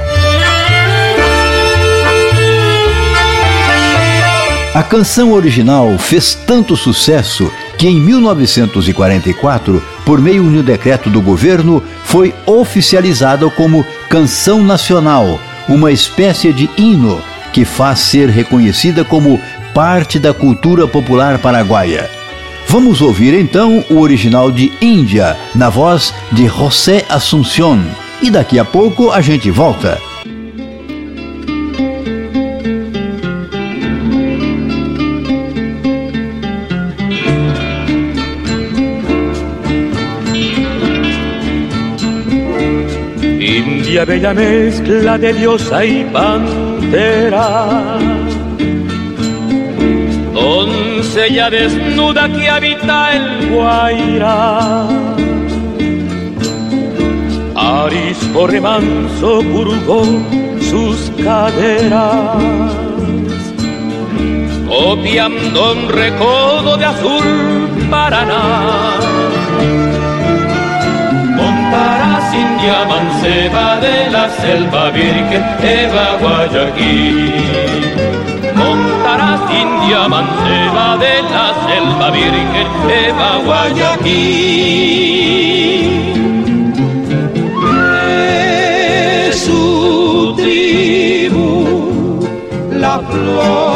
A canção original fez tanto sucesso que em 1944, por meio de um decreto do governo, foi oficializada como Canção Nacional, uma espécie de hino que faz ser reconhecida como parte da cultura popular paraguaia. Vamos ouvir então o original de Índia, na voz de José Assunción. E daqui a pouco a gente volta. India, bella mezcla de diosa y pantera doncella desnuda que el Guaira. Arisco remanso purgó sus caderas, copiando un recodo de azul Paraná. Montarás India manceba de la selva virgen Eva Guayaquil India manceba de la selva virgen Eva Guayaquil. De su tribu la flor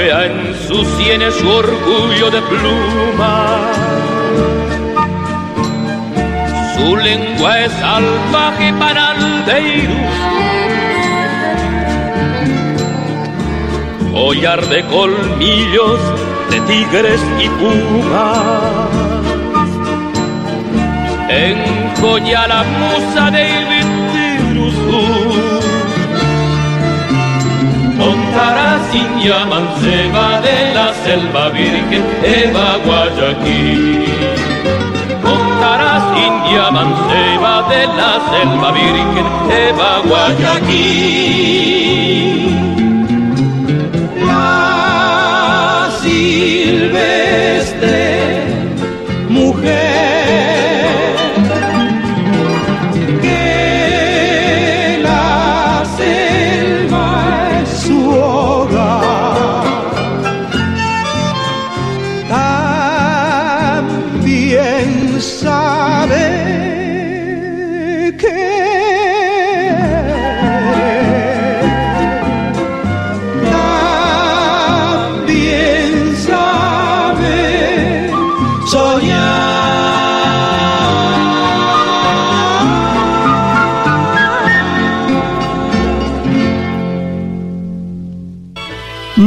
Bravea en sus sienes su orgullo de pluma. Su lengua es salvaje para aldeirus. Collar de colmillos de tigres y pumas. Encolla la musa de Ibitirusú sin llaman, se de la selva virgen, Eva Guayaquil. Contarás sin llaman, de la selva virgen, Eva Guayaquil.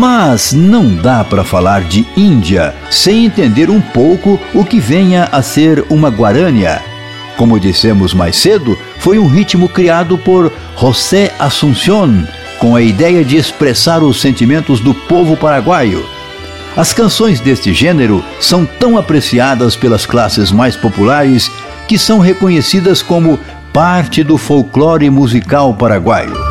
Mas não dá para falar de Índia sem entender um pouco o que venha a ser uma guarânia. Como dissemos mais cedo, foi um ritmo criado por José Assunción, com a ideia de expressar os sentimentos do povo paraguaio. As canções deste gênero são tão apreciadas pelas classes mais populares que são reconhecidas como parte do folclore musical paraguaio.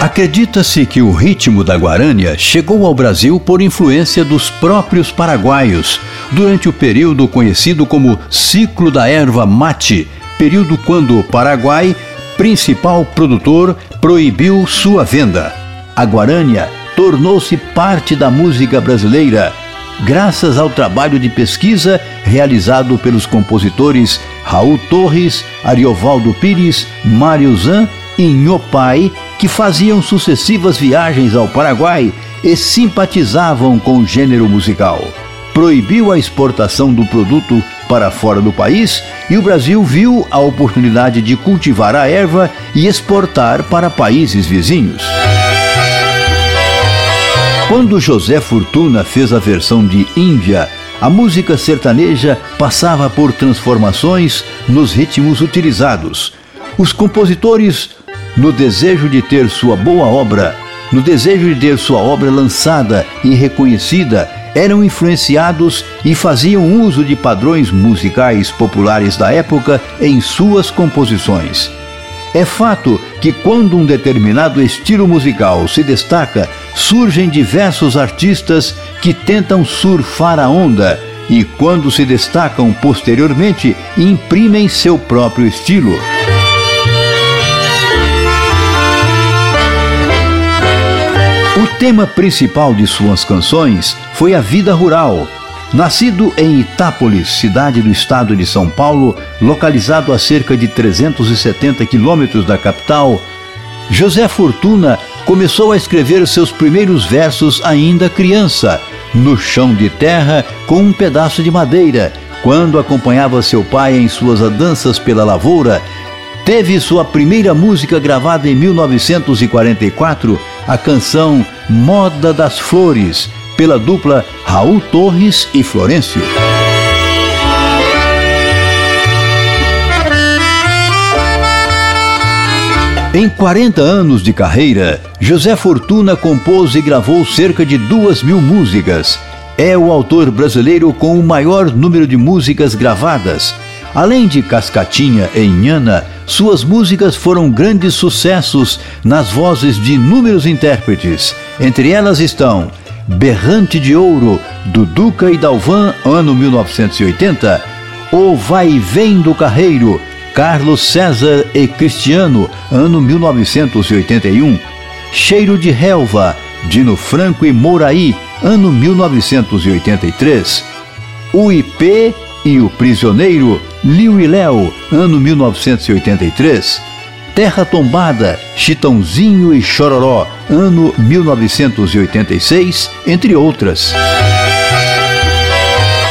Acredita-se que o ritmo da guarânia chegou ao Brasil por influência dos próprios paraguaios, durante o período conhecido como ciclo da erva mate, período quando o Paraguai principal produtor, proibiu sua venda. A Guarânia tornou-se parte da música brasileira, graças ao trabalho de pesquisa realizado pelos compositores Raul Torres, Ariovaldo Pires, Mário Zan e Nhopai, que faziam sucessivas viagens ao Paraguai e simpatizavam com o gênero musical. Proibiu a exportação do produto para fora do país e o Brasil viu a oportunidade de cultivar a erva e exportar para países vizinhos. Quando José Fortuna fez a versão de Índia, a música sertaneja passava por transformações nos ritmos utilizados. Os compositores, no desejo de ter sua boa obra, no desejo de ter sua obra lançada e reconhecida, eram influenciados e faziam uso de padrões musicais populares da época em suas composições. É fato que quando um determinado estilo musical se destaca, surgem diversos artistas que tentam surfar a onda e, quando se destacam posteriormente, imprimem seu próprio estilo. O tema principal de suas canções foi a vida rural, Nascido em Itápolis, cidade do estado de São Paulo, localizado a cerca de 370 quilômetros da capital, José Fortuna começou a escrever seus primeiros versos ainda criança, no chão de terra com um pedaço de madeira, quando acompanhava seu pai em suas andanças pela lavoura. Teve sua primeira música gravada em 1944, a canção Moda das Flores, pela dupla Raul Torres e Florencio. Em 40 anos de carreira, José Fortuna compôs e gravou cerca de duas mil músicas. É o autor brasileiro com o maior número de músicas gravadas. Além de Cascatinha e Inhana, suas músicas foram grandes sucessos nas vozes de inúmeros intérpretes. Entre elas estão Berrante de Ouro, do Duca e Dalvan, ano 1980, O Vai e Vem do Carreiro, Carlos César e Cristiano, ano 1981, Cheiro de Relva, Dino Franco e Mouraí, ano 1983, O IP e o Prisioneiro, Liu e Léo, ano 1983, Terra Tombada, Chitãozinho e Chororó, ano 1986, entre outras.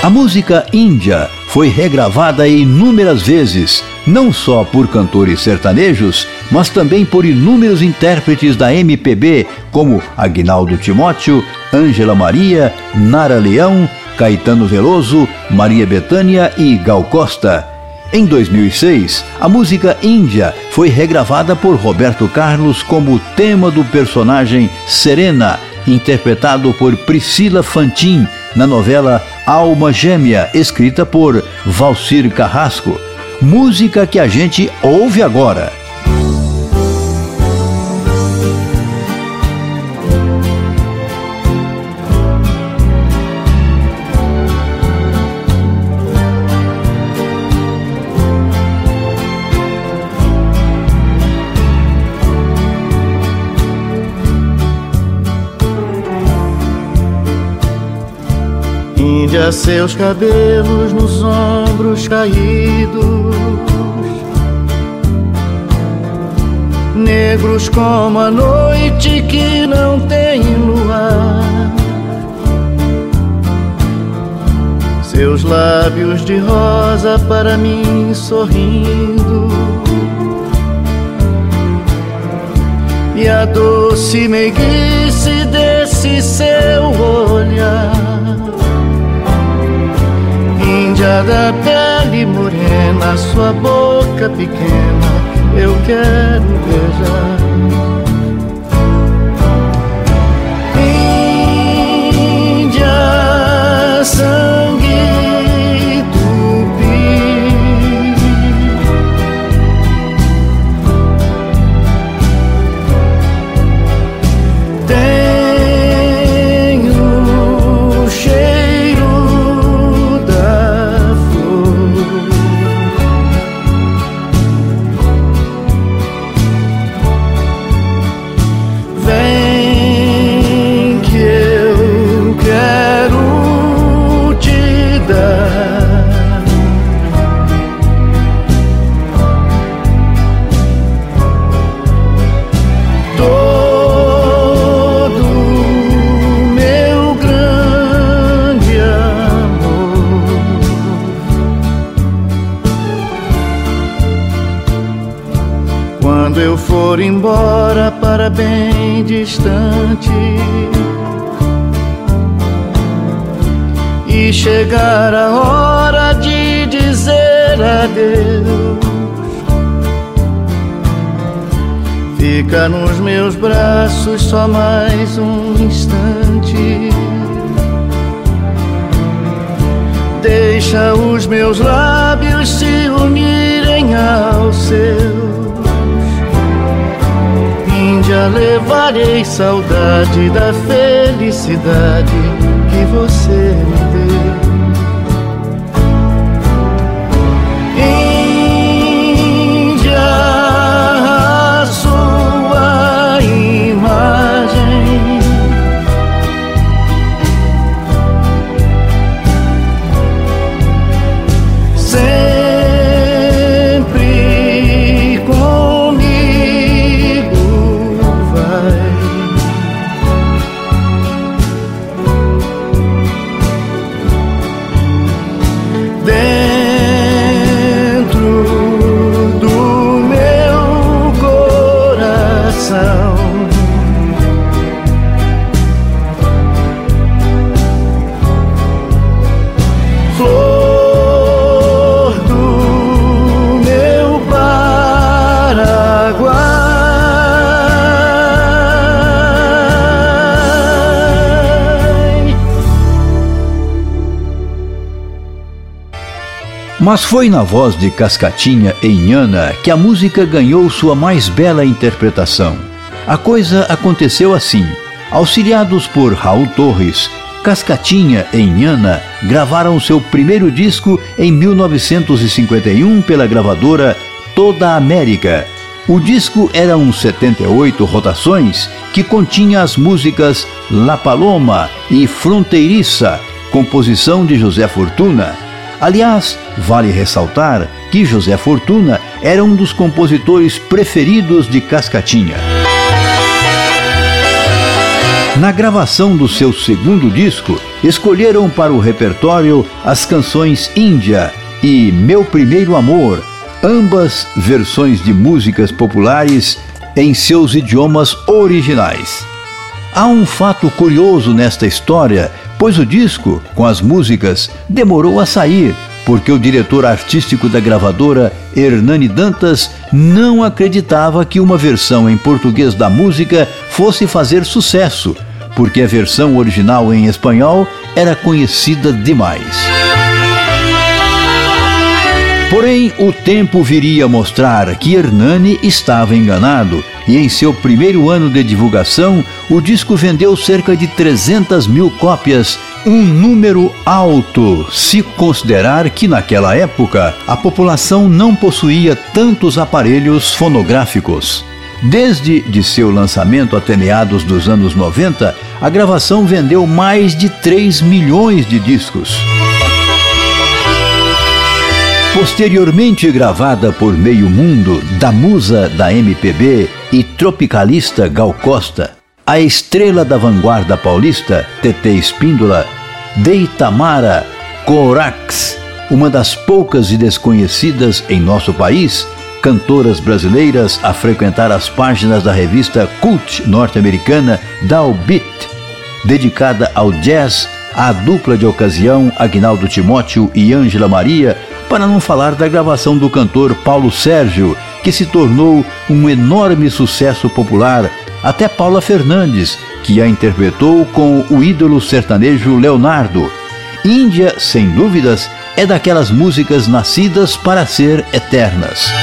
A música Índia foi regravada inúmeras vezes, não só por cantores sertanejos, mas também por inúmeros intérpretes da MPB, como Agnaldo Timóteo, Ângela Maria, Nara Leão, Caetano Veloso, Maria Bethânia e Gal Costa. Em 2006, a música Índia foi regravada por Roberto Carlos como tema do personagem Serena, interpretado por Priscila Fantin na novela Alma Gêmea, escrita por Valcir Carrasco. Música que a gente ouve agora. Índia, seus cabelos nos ombros caídos, negros como a noite que não tem luar. Seus lábios de rosa para mim sorrindo. E a doce meiguice desse seu olhar Índia da pele morena, sua boca pequena, eu quero beijar. Índia, sangue eu for embora para bem distante e chegar a hora de dizer adeus, fica nos meus braços só mais um instante. Deixa os meus lábios se unirem aos seus Índia, levarei saudade da felicidade que você me Mas foi na voz de Cascatinha e Inhana que a música ganhou sua mais bela interpretação. A coisa aconteceu assim. Auxiliados por Raul Torres, Cascatinha e Inhana gravaram seu primeiro disco em 1951 pela gravadora Toda América. O disco era um 78 rotações que continha as músicas La Paloma e Fronteiriça, composição de José Fortuna Aliás, vale ressaltar que José Fortuna era um dos compositores preferidos de Cascatinha. Na gravação do seu segundo disco, escolheram para o repertório as canções Índia e Meu Primeiro Amor, ambas versões de músicas populares em seus idiomas originais. Há um fato curioso nesta história pois o disco, com as músicas, demorou a sair, porque o diretor artístico da gravadora, Hernani Dantas, não acreditava que uma versão em português da música fosse fazer sucesso, porque a versão original em espanhol era conhecida demais. Porém, o tempo viria a mostrar que Hernani estava enganado e em seu primeiro ano de divulgação, o disco vendeu cerca de 300 mil cópias, um número alto, se considerar que naquela época a população não possuía tantos aparelhos fonográficos. Desde de seu lançamento até meados dos anos 90, a gravação vendeu mais de 3 milhões de discos. Posteriormente gravada por meio mundo, da musa da MPB e tropicalista Gal Costa, a estrela da vanguarda paulista, TT Espíndola, de Itamara Corax, uma das poucas e desconhecidas em nosso país, cantoras brasileiras a frequentar as páginas da revista cult norte-americana Beat, dedicada ao jazz, à dupla de ocasião Agnaldo Timóteo e Ângela Maria, para não falar da gravação do cantor Paulo Sérgio, que se tornou um enorme sucesso popular, até Paula Fernandes, que a interpretou com o ídolo sertanejo Leonardo. Índia, sem dúvidas, é daquelas músicas nascidas para ser eternas.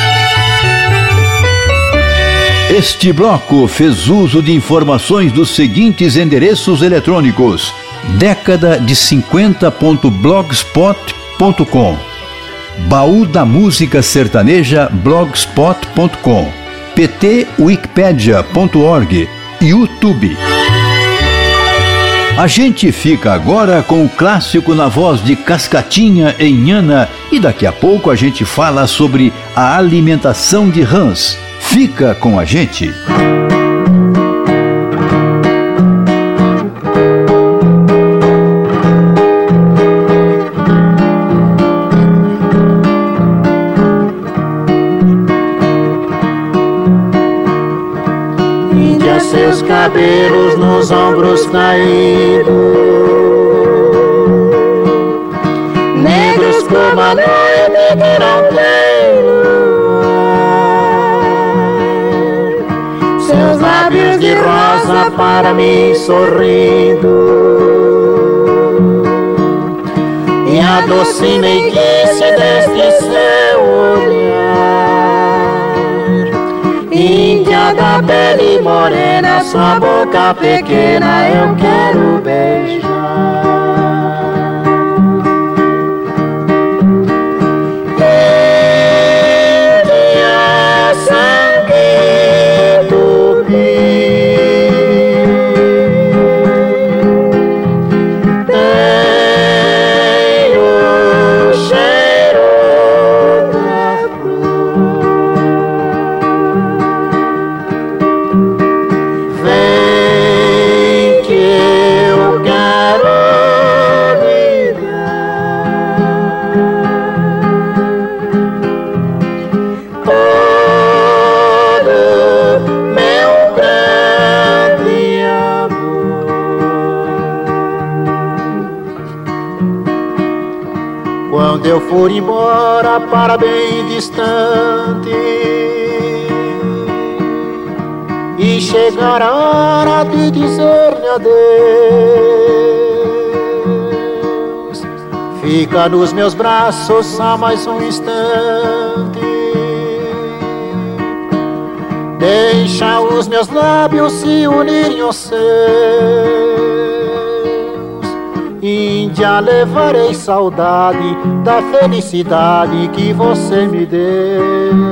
Este bloco fez uso de informações dos seguintes endereços eletrônicos: década de 50.blogspot.com Baú da Música Sertaneja blogspot.com ptwikipedia.org YouTube a gente fica agora com o clássico na voz de Cascatinha em Nhana e daqui a pouco a gente fala sobre a alimentação de rãs. Fica com a gente. Cabelos nos ombros caídos, negros como a noite que não tem seus lábios de rosa para mim sorrindo. E a doce meiguice deste seu olhar. Da pele morena, sua boca pequena eu quero beijar. for embora para bem distante e chegar a hora de dizer-lhe adeus. Fica nos meus braços só mais um instante. Deixa os meus lábios se unirem aos seus Índia, levarei saudade da felicidade que você me deu.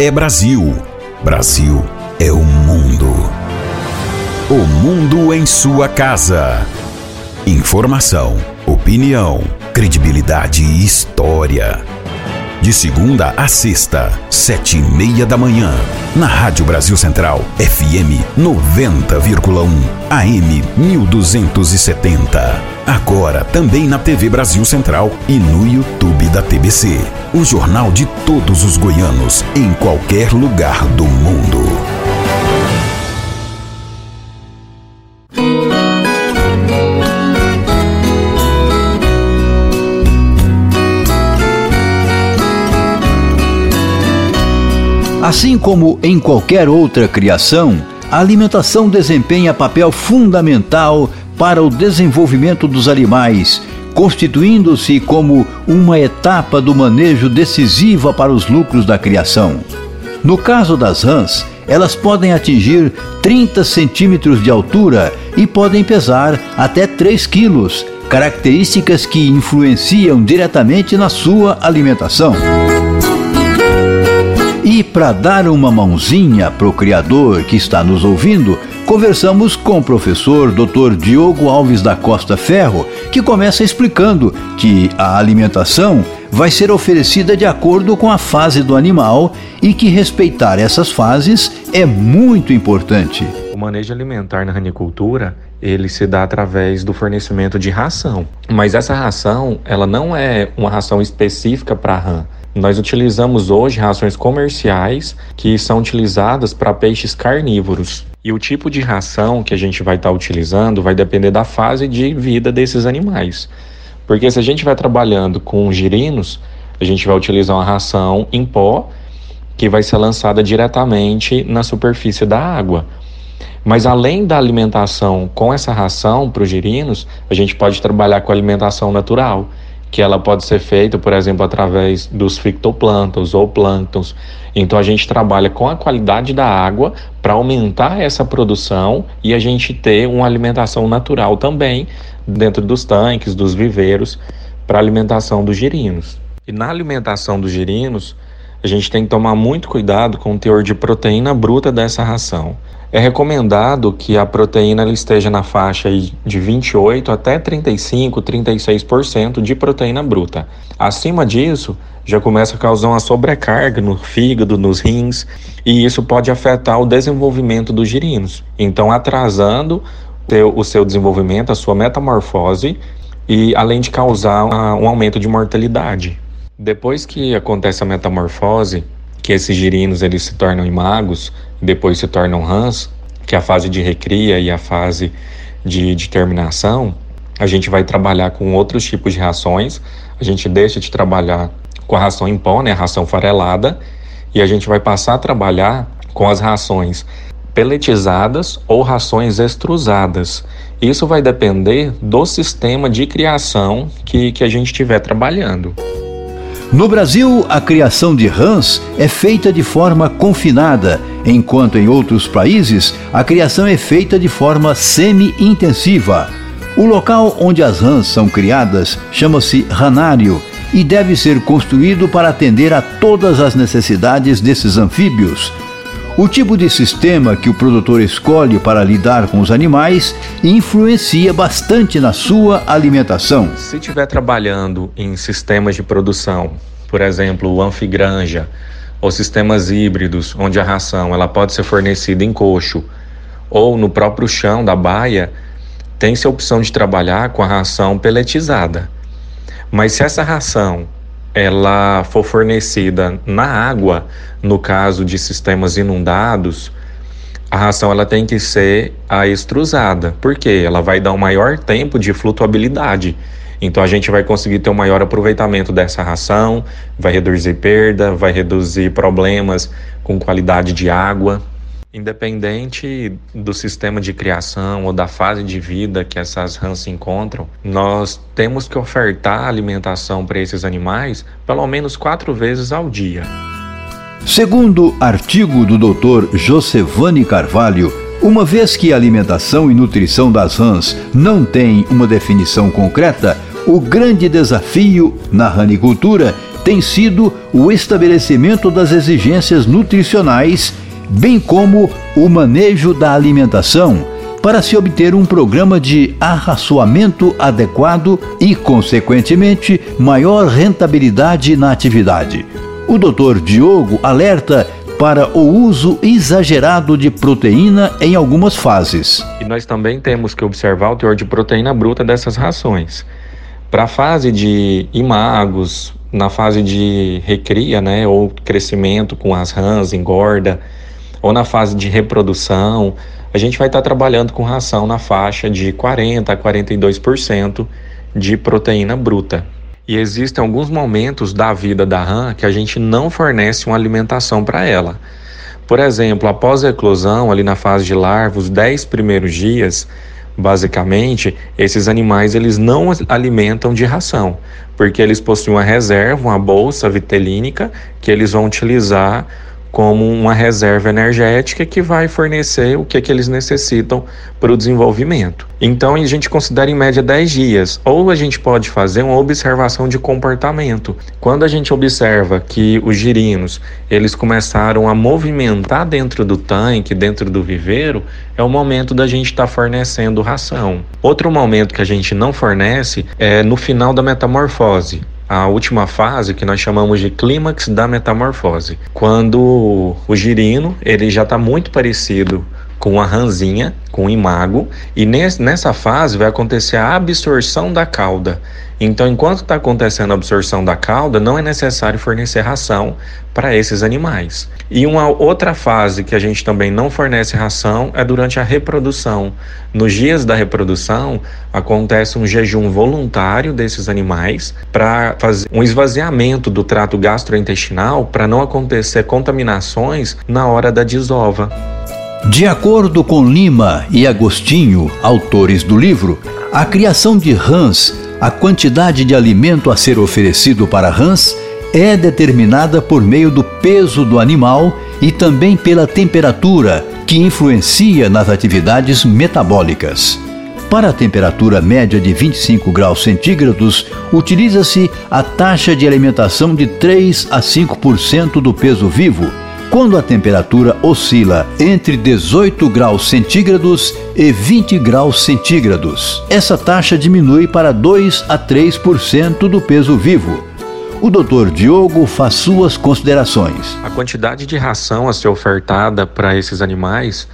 É Brasil. Brasil é o mundo. O mundo em sua casa. Informação, opinião, credibilidade e história. De segunda a sexta, sete e meia da manhã. Na Rádio Brasil Central, FM 90,1, AM 1270. Agora também na TV Brasil Central e no YouTube da TBC. O jornal de todos os goianos, em qualquer lugar do mundo. Assim como em qualquer outra criação, a alimentação desempenha papel fundamental para o desenvolvimento dos animais, constituindo-se como uma etapa do manejo decisiva para os lucros da criação. No caso das rãs, elas podem atingir 30 centímetros de altura e podem pesar até 3 quilos, características que influenciam diretamente na sua alimentação. E para dar uma mãozinha para o criador que está nos ouvindo, conversamos com o professor Dr. Diogo Alves da Costa Ferro, que começa explicando que a alimentação vai ser oferecida de acordo com a fase do animal e que respeitar essas fases é muito importante. O manejo alimentar na ranicultura ele se dá através do fornecimento de ração, mas essa ração ela não é uma ração específica para rã nós utilizamos hoje rações comerciais que são utilizadas para peixes carnívoros. E o tipo de ração que a gente vai estar tá utilizando vai depender da fase de vida desses animais. Porque se a gente vai trabalhando com girinos, a gente vai utilizar uma ração em pó que vai ser lançada diretamente na superfície da água. Mas além da alimentação com essa ração para os girinos, a gente pode trabalhar com alimentação natural, que ela pode ser feita, por exemplo, através dos fitoplânctons ou plânctons. Então a gente trabalha com a qualidade da água para aumentar essa produção e a gente ter uma alimentação natural também dentro dos tanques, dos viveiros, para alimentação dos girinos. E na alimentação dos girinos, a gente tem que tomar muito cuidado com o teor de proteína bruta dessa ração. É recomendado que a proteína esteja na faixa de 28 até 35, 36% de proteína bruta. Acima disso, já começa a causar uma sobrecarga no fígado, nos rins, e isso pode afetar o desenvolvimento dos girinos. Então, atrasando o seu desenvolvimento, a sua metamorfose, e além de causar um aumento de mortalidade. Depois que acontece a metamorfose, que esses girinos eles se tornam imagos, depois se tornam rãs, que é a fase de recria e a fase de, de terminação, a gente vai trabalhar com outros tipos de rações. A gente deixa de trabalhar com a ração em pó, né, a ração farelada, e a gente vai passar a trabalhar com as rações peletizadas ou rações extrusadas. Isso vai depender do sistema de criação que, que a gente estiver trabalhando. No Brasil, a criação de rãs é feita de forma confinada, enquanto em outros países a criação é feita de forma semi-intensiva. O local onde as rãs são criadas chama-se ranário e deve ser construído para atender a todas as necessidades desses anfíbios. O tipo de sistema que o produtor escolhe para lidar com os animais influencia bastante na sua alimentação. Se estiver trabalhando em sistemas de produção, por exemplo, anfigranja, ou sistemas híbridos, onde a ração ela pode ser fornecida em coxo ou no próprio chão da baia, tem-se a opção de trabalhar com a ração peletizada. Mas se essa ração ela for fornecida na água, no caso de sistemas inundados, a ração ela tem que ser a extrusada, porque ela vai dar um maior tempo de flutuabilidade. Então a gente vai conseguir ter um maior aproveitamento dessa ração, vai reduzir perda, vai reduzir problemas com qualidade de água. Independente do sistema de criação ou da fase de vida que essas rãs se encontram, nós temos que ofertar alimentação para esses animais pelo menos quatro vezes ao dia. Segundo artigo do Dr. Josevani Carvalho, uma vez que a alimentação e nutrição das rãs não tem uma definição concreta, o grande desafio na ranicultura tem sido o estabelecimento das exigências nutricionais bem como o manejo da alimentação, para se obter um programa de arraçoamento adequado e, consequentemente, maior rentabilidade na atividade. O Dr. Diogo alerta para o uso exagerado de proteína em algumas fases. E nós também temos que observar o teor de proteína bruta dessas rações. Para a fase de imagos, na fase de recria, né, ou crescimento com as rãs, engorda, ou na fase de reprodução, a gente vai estar trabalhando com ração na faixa de 40 a 42% de proteína bruta. E existem alguns momentos da vida da rã que a gente não fornece uma alimentação para ela. Por exemplo, após a eclosão, ali na fase de larva, os 10 primeiros dias, basicamente, esses animais eles não alimentam de ração, porque eles possuem uma reserva, uma bolsa vitelínica que eles vão utilizar como uma reserva energética que vai fornecer o que, é que eles necessitam para o desenvolvimento. Então a gente considera em média 10 dias, ou a gente pode fazer uma observação de comportamento. Quando a gente observa que os girinos eles começaram a movimentar dentro do tanque, dentro do viveiro, é o momento da gente estar tá fornecendo ração. Outro momento que a gente não fornece é no final da metamorfose a última fase que nós chamamos de clímax da metamorfose, quando o girino ele já está muito parecido com a ranzinha, com o imago, e nessa fase vai acontecer a absorção da cauda. Então, enquanto está acontecendo a absorção da cauda, não é necessário fornecer ração para esses animais. E uma outra fase que a gente também não fornece ração é durante a reprodução. Nos dias da reprodução, acontece um jejum voluntário desses animais para fazer um esvaziamento do trato gastrointestinal para não acontecer contaminações na hora da desova. De acordo com Lima e Agostinho, autores do livro, a criação de rãs, a quantidade de alimento a ser oferecido para rãs é determinada por meio do peso do animal e também pela temperatura, que influencia nas atividades metabólicas. Para a temperatura média de 25 graus centígrados, utiliza-se a taxa de alimentação de 3 a 5% do peso vivo quando a temperatura oscila entre 18 graus centígrados e 20 graus centígrados. Essa taxa diminui para 2 a 3% do peso vivo. O Dr. Diogo faz suas considerações. A quantidade de ração a ser ofertada para esses animais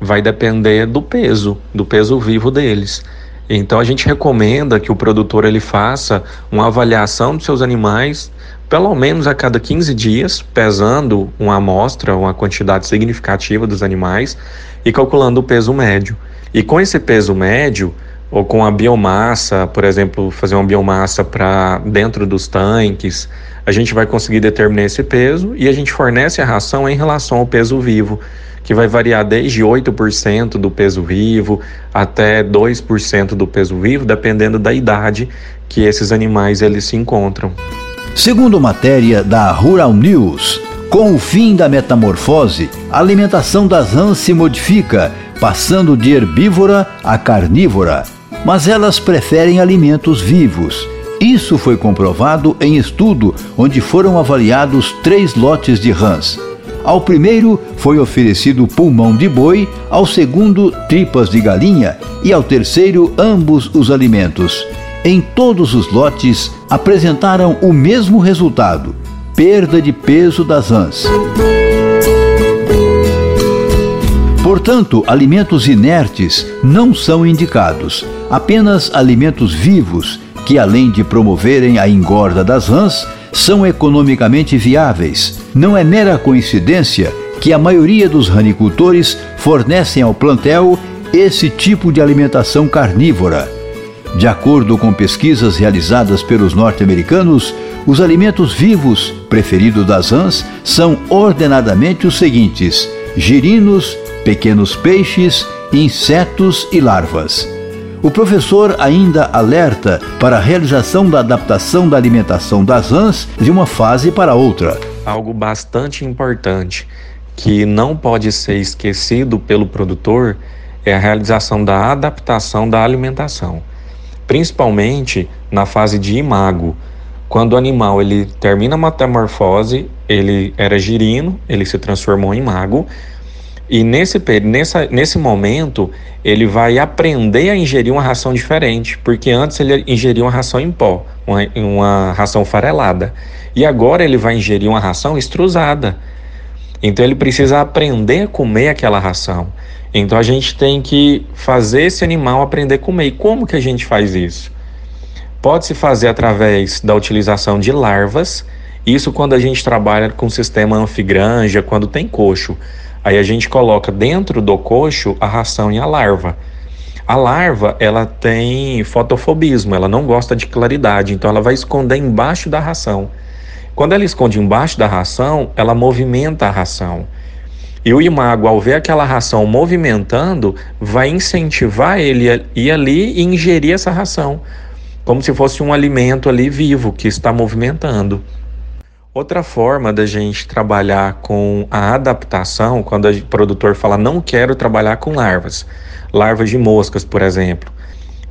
vai depender do peso, do peso vivo deles. Então a gente recomenda que o produtor ele faça uma avaliação dos seus animais pelo menos a cada 15 dias, pesando uma amostra, uma quantidade significativa dos animais e calculando o peso médio. E com esse peso médio, ou com a biomassa, por exemplo, fazer uma biomassa para dentro dos tanques, a gente vai conseguir determinar esse peso e a gente fornece a ração em relação ao peso vivo, que vai variar desde 8% do peso vivo até 2% do peso vivo, dependendo da idade que esses animais eles se encontram. Segundo matéria da Rural News, com o fim da metamorfose, a alimentação das rãs se modifica, passando de herbívora a carnívora. Mas elas preferem alimentos vivos. Isso foi comprovado em estudo onde foram avaliados três lotes de rãs. Ao primeiro foi oferecido pulmão de boi, ao segundo, tripas de galinha e ao terceiro, ambos os alimentos em todos os lotes apresentaram o mesmo resultado: perda de peso das rãs. Portanto, alimentos inertes não são indicados, apenas alimentos vivos, que além de promoverem a engorda das rãs, são economicamente viáveis. Não é mera coincidência que a maioria dos ranicultores fornecem ao plantel esse tipo de alimentação carnívora de acordo com pesquisas realizadas pelos norte-americanos, os alimentos vivos preferidos das rãs são ordenadamente os seguintes: girinos, pequenos peixes, insetos e larvas. O professor ainda alerta para a realização da adaptação da alimentação das rãs de uma fase para outra. Algo bastante importante que não pode ser esquecido pelo produtor é a realização da adaptação da alimentação principalmente na fase de imago. Quando o animal ele termina a metamorfose, ele era girino, ele se transformou em mago, e nesse, nessa, nesse momento ele vai aprender a ingerir uma ração diferente, porque antes ele ingeria uma ração em pó, uma, uma ração farelada, e agora ele vai ingerir uma ração extrusada. Então ele precisa aprender a comer aquela ração. Então a gente tem que fazer esse animal aprender a comer. E como que a gente faz isso? Pode-se fazer através da utilização de larvas, isso quando a gente trabalha com sistema anfigranja, quando tem coxo. Aí a gente coloca dentro do coxo a ração e a larva. A larva, ela tem fotofobismo, ela não gosta de claridade, então ela vai esconder embaixo da ração. Quando ela esconde embaixo da ração, ela movimenta a ração. E o imago, ao ver aquela ração movimentando, vai incentivar ele a ir ali e ingerir essa ração, como se fosse um alimento ali vivo que está movimentando. Outra forma da gente trabalhar com a adaptação, quando o produtor fala não quero trabalhar com larvas, larvas de moscas, por exemplo,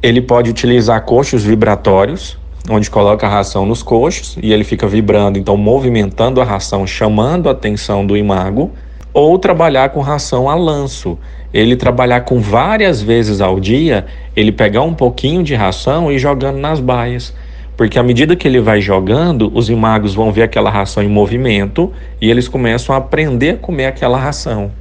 ele pode utilizar coxos vibratórios, onde coloca a ração nos coxos e ele fica vibrando, então movimentando a ração, chamando a atenção do imago ou trabalhar com ração a lanço. Ele trabalhar com várias vezes ao dia, ele pegar um pouquinho de ração e jogando nas baias, Porque à medida que ele vai jogando, os imagos vão ver aquela ração em movimento e eles começam a aprender a comer aquela ração.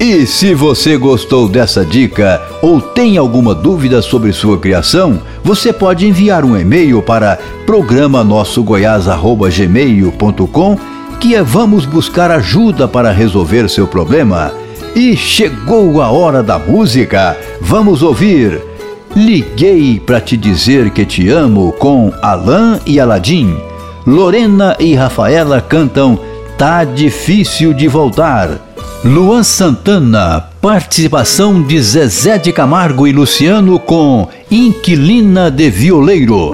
E se você gostou dessa dica ou tem alguma dúvida sobre sua criação, você pode enviar um e-mail para programa nossogoiás@gmail.com que é vamos buscar ajuda para resolver seu problema. E chegou a hora da música. Vamos ouvir Liguei para te dizer que te amo com Alain e Aladim. Lorena e Rafaela cantam Tá difícil de voltar. Luan Santana, participação de Zezé de Camargo e Luciano com Inquilina de Violeiro.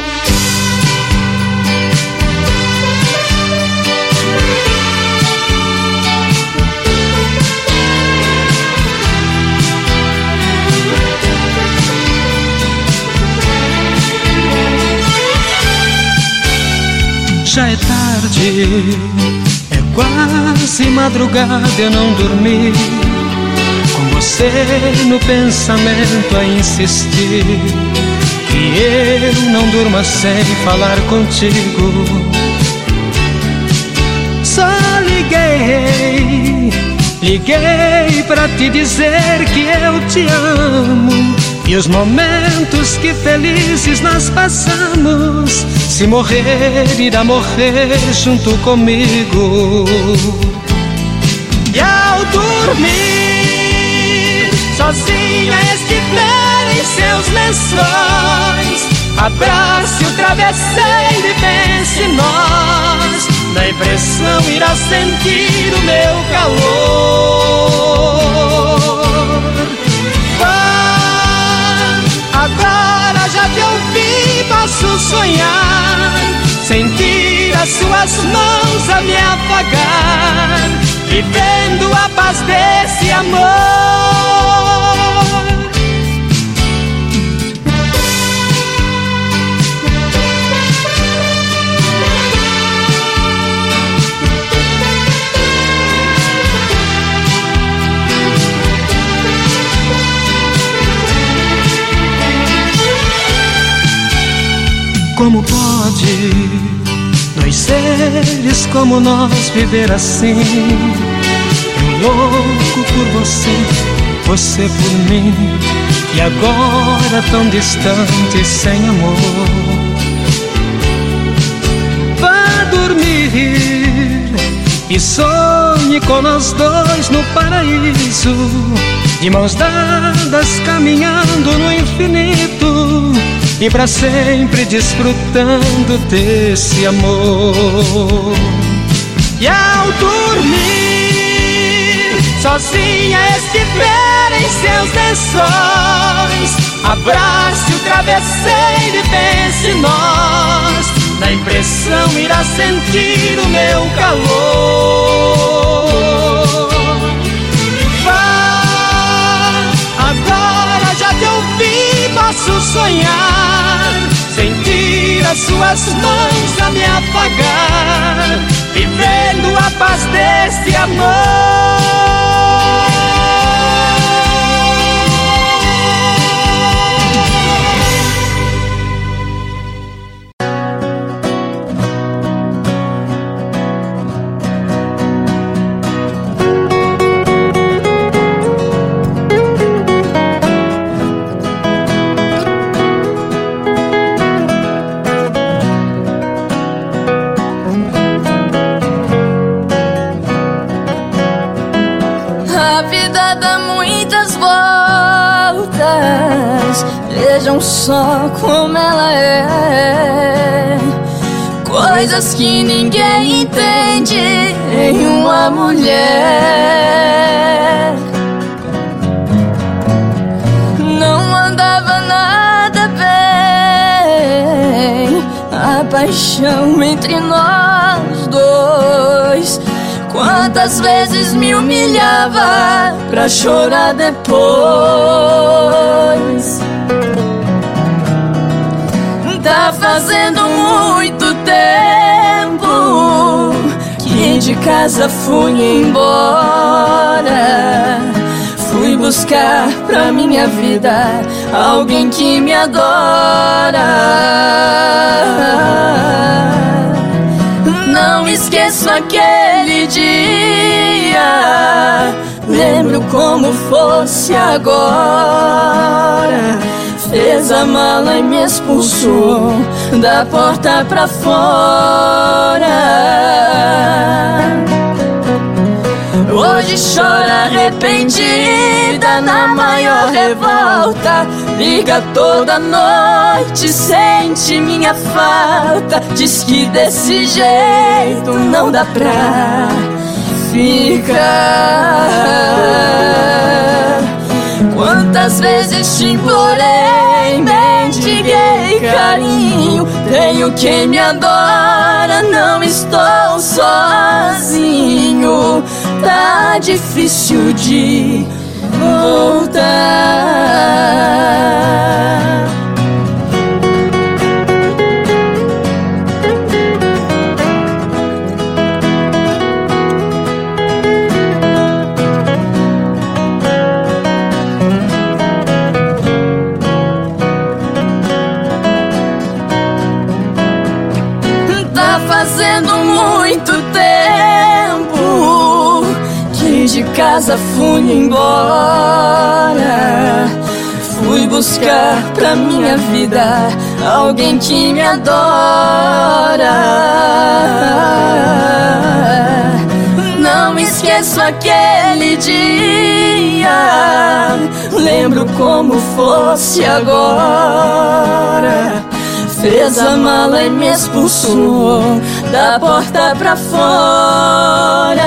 Já é tarde, é quase madrugada, eu não dormi. Com você no pensamento a insistir. Que eu não durma sem falar contigo. Só liguei, liguei pra te dizer que eu te amo. E os momentos que felizes nós passamos Se morrer, irá morrer junto comigo. E ao dormir Sozinha estiver em seus lençóis Abrace o travesseiro e pense nós. Na impressão irá sentir o meu calor Agora já te ouvi, posso sonhar. Sentir as suas mãos a me apagar, vivendo a paz desse amor. Como pode dois seres como nós viver assim? Eu louco por você, você por mim, e agora tão distante, sem amor. Vá dormir e sonhe com nós dois no paraíso, de mãos dadas caminhando no infinito e para sempre desfrutando desse amor. E ao dormir, sozinha estiver em seus lençóis, abrace o travesseiro e pense nós. Na impressão irá sentir o meu calor. Posso sonhar sentir as suas mãos a me apagar, vivendo a paz desse amor. Só como ela é. Coisas que ninguém entende em uma mulher. Não andava nada bem a paixão entre nós dois. Quantas vezes me humilhava pra chorar depois. Fazendo muito tempo que de casa fui embora. Fui buscar pra minha vida alguém que me adora. Não esqueço aquele dia. Lembro como fosse agora Fez a mala e me expulsou da porta pra fora. Hoje chora arrependida na maior revolta. Liga toda noite, sente minha falta. Diz que desse jeito não dá pra ficar. Quantas vezes te implorei, mendiguei carinho. Tenho quem me adora, não estou sozinho. Tá difícil de voltar. Casa fui embora. Fui buscar pra minha vida alguém que me adora. Não esqueço aquele dia. Lembro como fosse agora. Fez a mala e me expulsou da porta pra fora.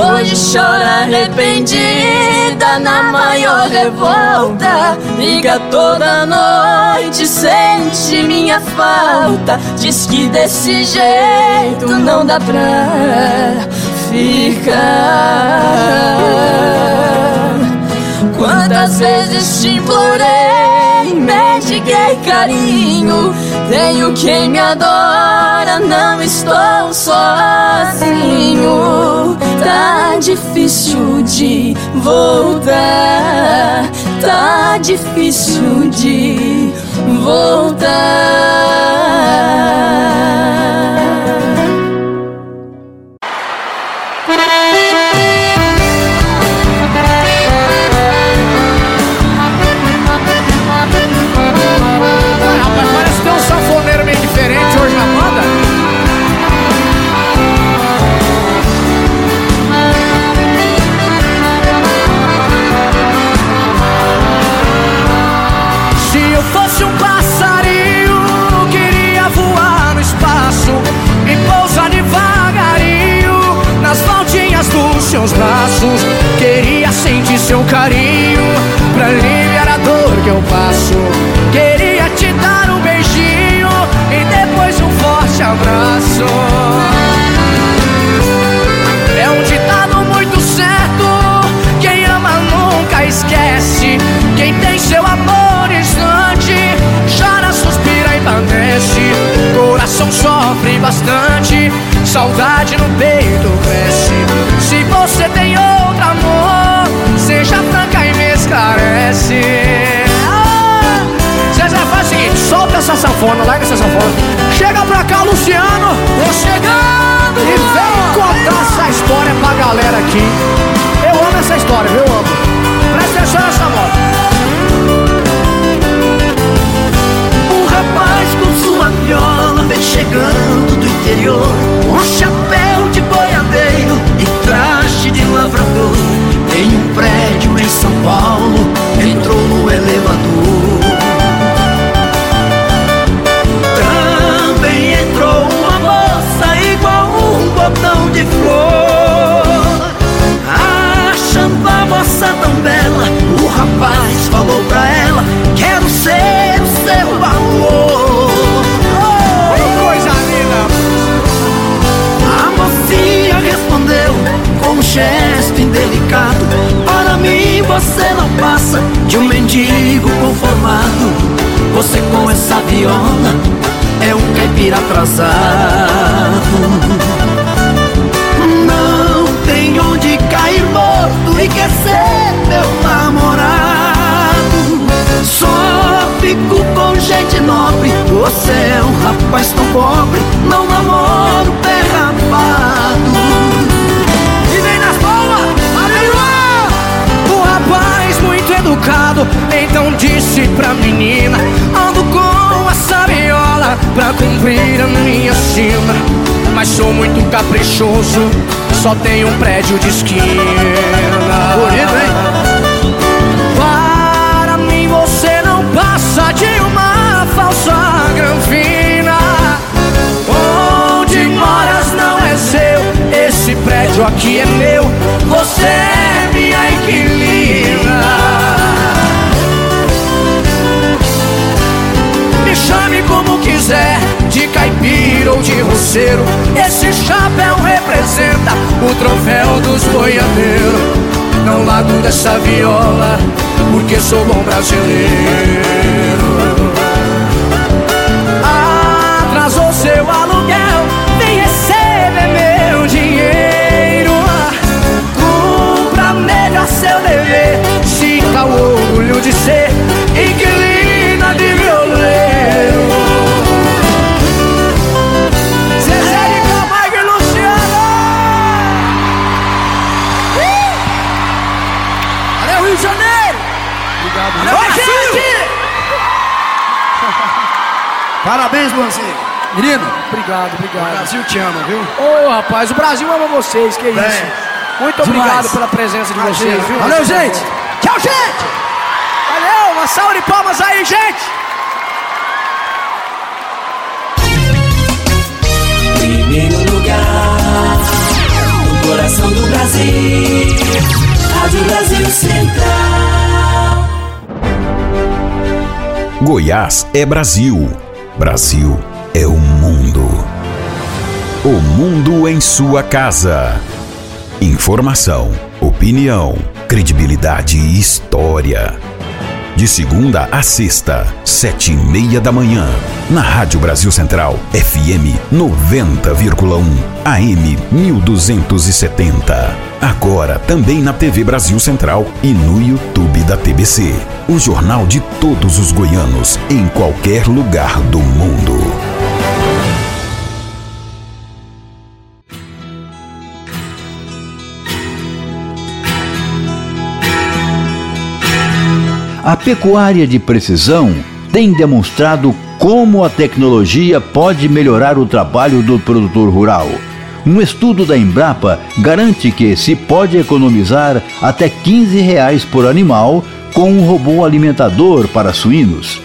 Hoje chora arrependida na maior revolta. Liga toda noite, sente minha falta. Diz que desse jeito não dá pra ficar. Quantas vezes te implorei, mendiguei carinho. Tenho quem me adora, não estou sozinho. Tá difícil de voltar, tá difícil de voltar. Bastante, saudade no peito cresce. Se você tem outro amor, seja franca e me esclarece. Ah! Zezé, faz o seguinte, solta essa sanfona, larga essa sanfona. Chega pra cá, Luciano. Tô chegando. E vem contar essa história pra galera aqui. Eu amo essa história, viu? Amo. Presta atenção nessa moto. Chegando do interior. Com chapéu de boiadeiro e traje de lavrador. Tem um prédio em São Paulo, entrou no elevador. Também entrou uma moça igual um botão de flor. Achando a moça tão bela, o rapaz falou pra ela Quero ser o seu gesto indelicado. Para mim você não passa de um mendigo conformado. Você com essa viola é um caipira atrasado. Não tem onde cair morto e quer ser meu namorado. Só fico com gente nobre. Você é um rapaz tão pobre, não namoro educado, então disse pra menina: Ando com a sabiola pra cumprir a minha sina. Mas sou muito caprichoso, só tenho um prédio de esquina. Bonito, hein? Para mim você não passa de uma falsa granfina. Onde moras não é seu, esse prédio aqui é meu. Ou de roceiro. Esse chapéu representa o troféu dos boiadeiros. Não largo dessa viola, porque sou bom brasileiro. Brasil te ama, viu? Ô, rapaz, o Brasil ama vocês, que isso. Bem, Muito demais. obrigado pela presença de Imagina, vocês, viu? Valeu, gente. Tchau, gente! Valeu, uma salva de palmas aí, gente! Primeiro lugar, no coração do Brasil, Rádio Brasil Central. Goiás é Brasil. Brasil é o mundo. O mundo em sua casa. Informação, opinião, credibilidade e história. De segunda a sexta, sete e meia da manhã. Na Rádio Brasil Central, FM 90,1, AM 1270. Agora também na TV Brasil Central e no YouTube da TBC. O jornal de todos os goianos, em qualquer lugar do mundo. A pecuária de precisão tem demonstrado como a tecnologia pode melhorar o trabalho do produtor rural. Um estudo da Embrapa garante que se pode economizar até 15 reais por animal com um robô alimentador para suínos.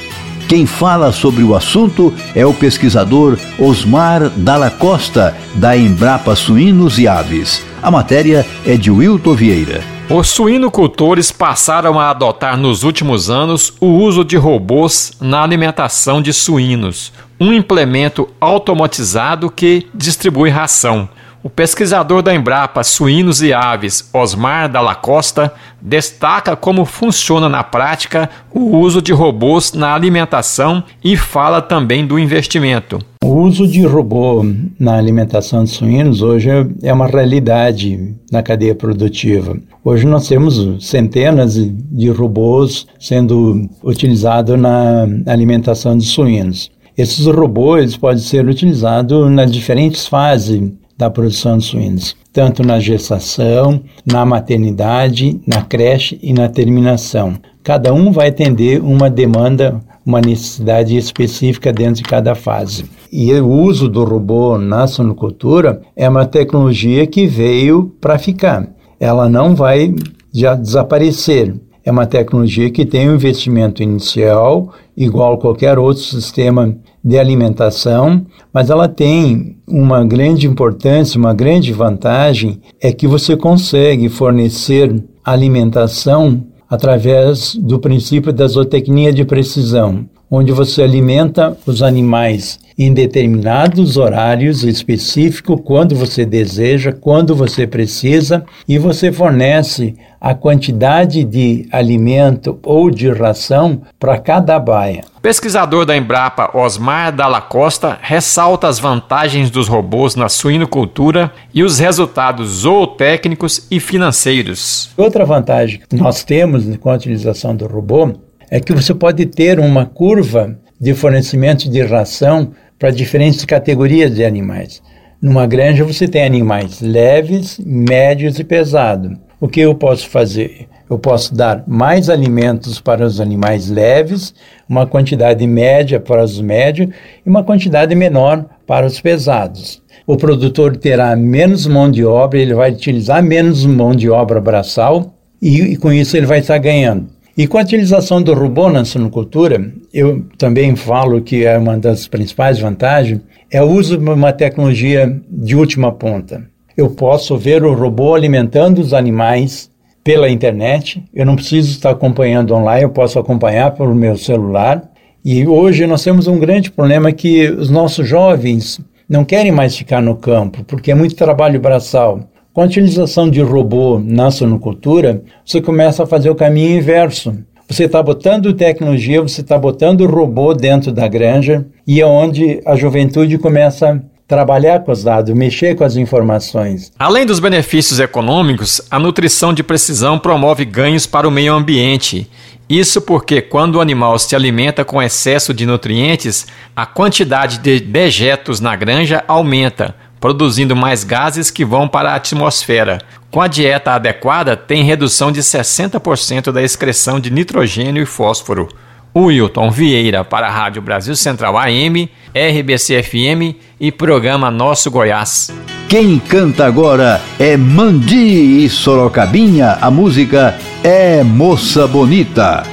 Quem fala sobre o assunto é o pesquisador Osmar Dalla Costa, da Embrapa Suínos e Aves. A matéria é de Wilton Vieira. Os suinocultores passaram a adotar nos últimos anos o uso de robôs na alimentação de suínos, um implemento automatizado que distribui ração. O pesquisador da Embrapa Suínos e Aves, Osmar Dalla Costa, destaca como funciona na prática o uso de robôs na alimentação e fala também do investimento. O uso de robô na alimentação de suínos hoje é uma realidade na cadeia produtiva. Hoje nós temos centenas de robôs sendo utilizados na alimentação de suínos. Esses robôs podem ser utilizados nas diferentes fases da produção de suínos, tanto na gestação, na maternidade, na creche e na terminação. Cada um vai atender uma demanda, uma necessidade específica dentro de cada fase. E o uso do robô na sonocultura é uma tecnologia que veio para ficar. Ela não vai já desaparecer. É uma tecnologia que tem um investimento inicial, igual a qualquer outro sistema de alimentação, mas ela tem uma grande importância, uma grande vantagem, é que você consegue fornecer alimentação através do princípio da zootecnia de precisão, onde você alimenta os animais em determinados horários específicos, quando você deseja, quando você precisa, e você fornece a quantidade de alimento ou de ração para cada baia. Pesquisador da Embrapa Osmar Dalla Costa ressalta as vantagens dos robôs na suinocultura e os resultados zootécnicos e financeiros. Outra vantagem que nós temos com a utilização do robô é que você pode ter uma curva de fornecimento de ração para diferentes categorias de animais. Numa granja você tem animais leves, médios e pesados. O que eu posso fazer? Eu posso dar mais alimentos para os animais leves, uma quantidade média para os médios e uma quantidade menor para os pesados. O produtor terá menos mão de obra, ele vai utilizar menos mão de obra braçal e, e com isso ele vai estar ganhando. E com a utilização do robô na sinocultura, eu também falo que é uma das principais vantagens, é o uso de uma tecnologia de última ponta. Eu posso ver o robô alimentando os animais pela internet, eu não preciso estar acompanhando online, eu posso acompanhar pelo meu celular. E hoje nós temos um grande problema que os nossos jovens não querem mais ficar no campo, porque é muito trabalho braçal. Com a utilização de robô na sonocultura, você começa a fazer o caminho inverso. Você está botando tecnologia, você está botando robô dentro da granja e é onde a juventude começa a trabalhar com os dados, mexer com as informações. Além dos benefícios econômicos, a nutrição de precisão promove ganhos para o meio ambiente. Isso porque, quando o animal se alimenta com excesso de nutrientes, a quantidade de dejetos na granja aumenta, produzindo mais gases que vão para a atmosfera. Com a dieta adequada, tem redução de 60% da excreção de nitrogênio e fósforo. Wilton Vieira para a Rádio Brasil Central AM, RBC FM e programa Nosso Goiás. Quem canta agora é Mandi e Sorocabinha, a música é Moça Bonita.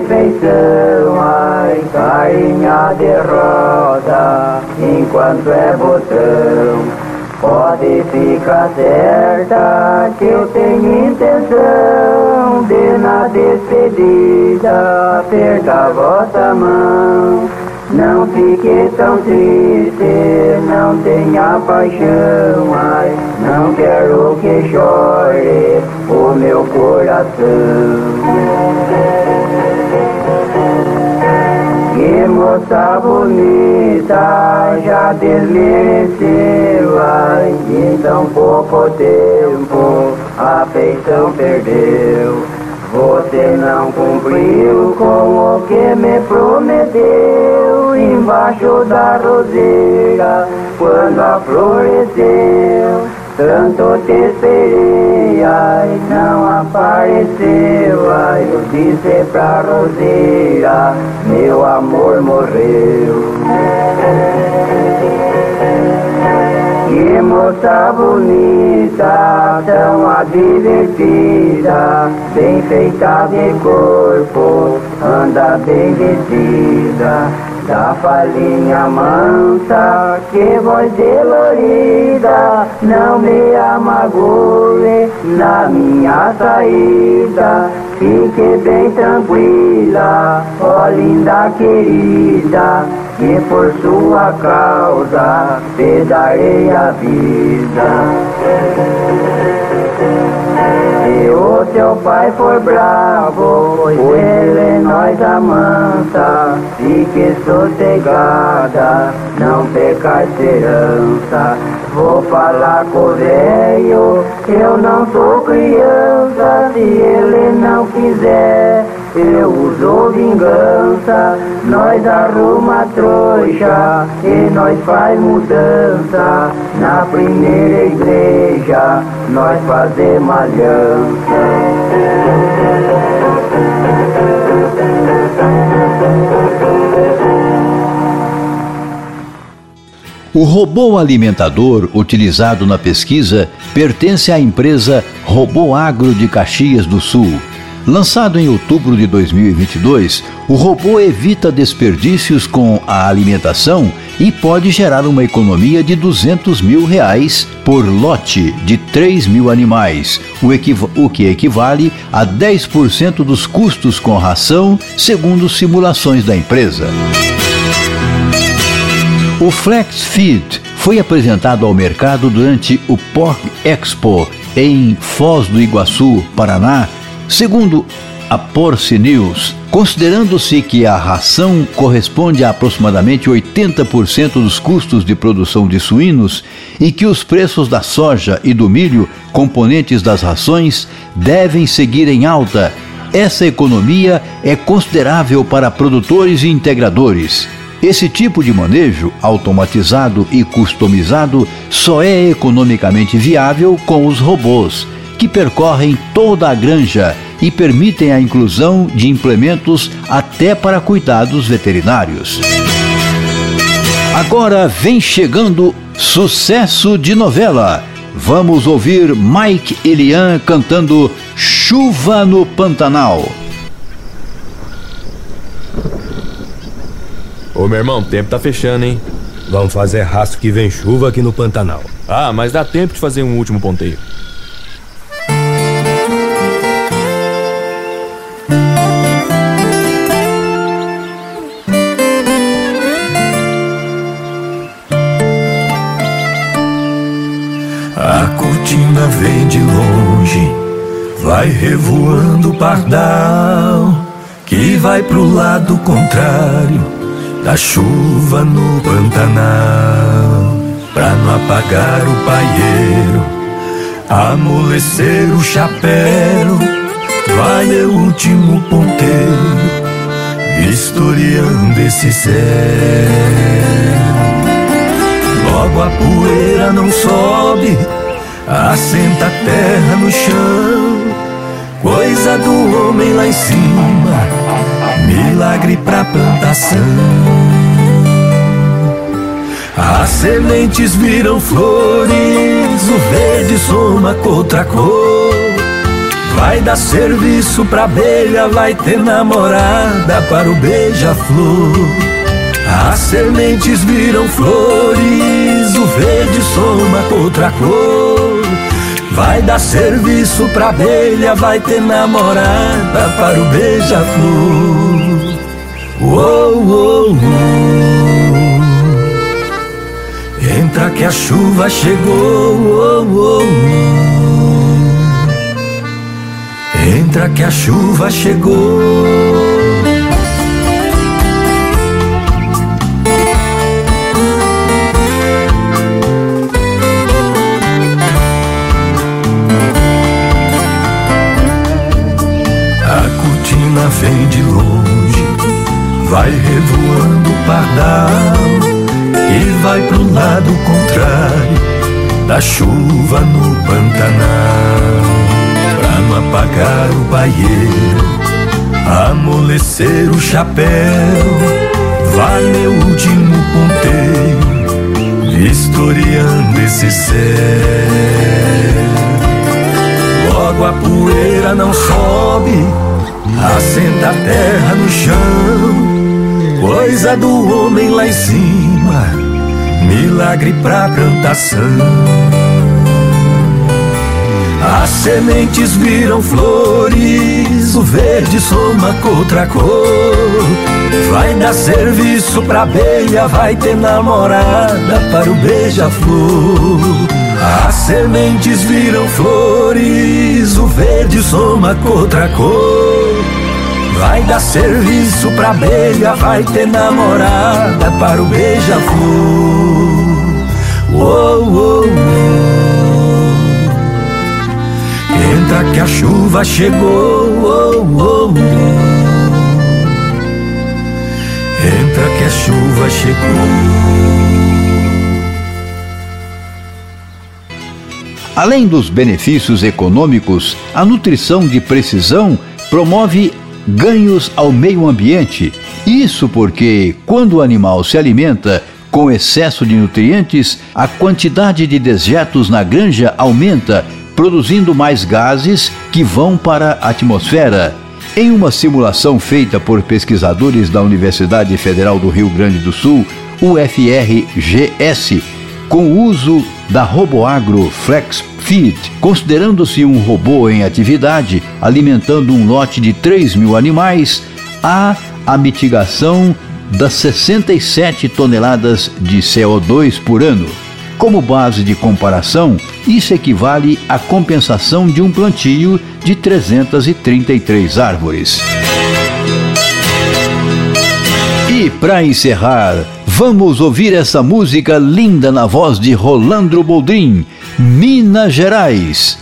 Feição, ai, carinha de rosa, enquanto é botão. Pode ficar certa que eu tenho intenção de na despedida apertar vossa mão. Não fique tão triste, não tenha paixão, ai, não quero que chore o meu coração. Moça bonita já desmereceu ai, em tão pouco tempo a feição perdeu. Você não cumpriu com o que me prometeu embaixo da roseira quando a floresceu. Tanto te esperei, ai, não apareceu, ai, eu disse pra Roseira, meu amor morreu. Que moça bonita, tão advertida, bem feita de corpo, anda bem vestida da falinha mansa, que voz dolorida, não me amagoe na minha saída. Fique bem tranquila, ó linda querida, que por sua causa te darei a vida. Se o teu pai for bravo, ele nós amansa, fique sossegada, não pecar herança. Vou falar com o velho, eu não sou criança, se ele não quiser eu uso vingança, nós arruma trouxa e nós faz mudança. Na primeira igreja nós fazemos aliança. O robô alimentador utilizado na pesquisa pertence à empresa Robô Agro de Caxias do Sul Lançado em outubro de 2022, o robô evita desperdícios com a alimentação e pode gerar uma economia de 200 mil reais por lote de 3 mil animais, o, o que equivale a 10% dos custos com ração, segundo simulações da empresa. O Flex Feed foi apresentado ao mercado durante o Pork Expo em Foz do Iguaçu, Paraná, Segundo a Porci News, considerando-se que a ração corresponde a aproximadamente 80% dos custos de produção de suínos e que os preços da soja e do milho, componentes das rações, devem seguir em alta, essa economia é considerável para produtores e integradores. Esse tipo de manejo, automatizado e customizado, só é economicamente viável com os robôs que percorrem toda a granja e permitem a inclusão de implementos até para cuidados veterinários. Agora vem chegando sucesso de novela. Vamos ouvir Mike Elian cantando Chuva no Pantanal. Ô meu irmão, o tempo tá fechando, hein? Vamos fazer rastro que vem chuva aqui no Pantanal. Ah, mas dá tempo de fazer um último ponteio. Vai revoando o pardal, que vai pro lado contrário da chuva no Pantanal, pra não apagar o paieiro, amolecer o chapéu, vai meu último ponteiro, vistoriando esse céu. Logo a poeira não sobe assenta a terra no chão, coisa do homem lá em cima, milagre pra plantação. As sementes viram flores, o verde soma com outra cor. Vai dar serviço pra abelha, vai ter namorada para o beija-flor. As sementes viram flores, o verde soma com outra cor. Vai dar serviço pra abelha, vai ter namorada para o beija-flor. Uou, uou, uou. Entra que a chuva chegou. Uou, uou, uou. Entra que a chuva chegou. Vem de longe, vai revoando o pardal e vai pro lado contrário da chuva no Pantanal. Pra não apagar o baieiro, amolecer o chapéu, vai meu último ponteio, vistoriando esse céu. Logo a poeira não sobe assenta a terra no chão, coisa do homem lá em cima, milagre pra plantação. As sementes viram flores, o verde soma com outra cor. Vai dar serviço pra abelha, vai ter namorada para o beija-flor. As sementes viram flores, o verde soma com outra cor. Vai dar serviço pra abelha, vai ter namorada para o beija-flor. Uou, uou, uou. Entra que a chuva chegou. Uou, uou, uou. Entra que a chuva chegou. Além dos benefícios econômicos, a nutrição de precisão promove ganhos ao meio ambiente. Isso porque, quando o animal se alimenta com excesso de nutrientes, a quantidade de dejetos na granja aumenta, produzindo mais gases que vão para a atmosfera. Em uma simulação feita por pesquisadores da Universidade Federal do Rio Grande do Sul, UFRGS, com o uso da RoboAgro Flex Feed, considerando-se um robô em atividade, alimentando um lote de 3 mil animais, há a mitigação das 67 toneladas de CO2 por ano. Como base de comparação, isso equivale à compensação de um plantio de 333 árvores. E para encerrar, vamos ouvir essa música linda na voz de Rolandro Boldrin, Minas Gerais.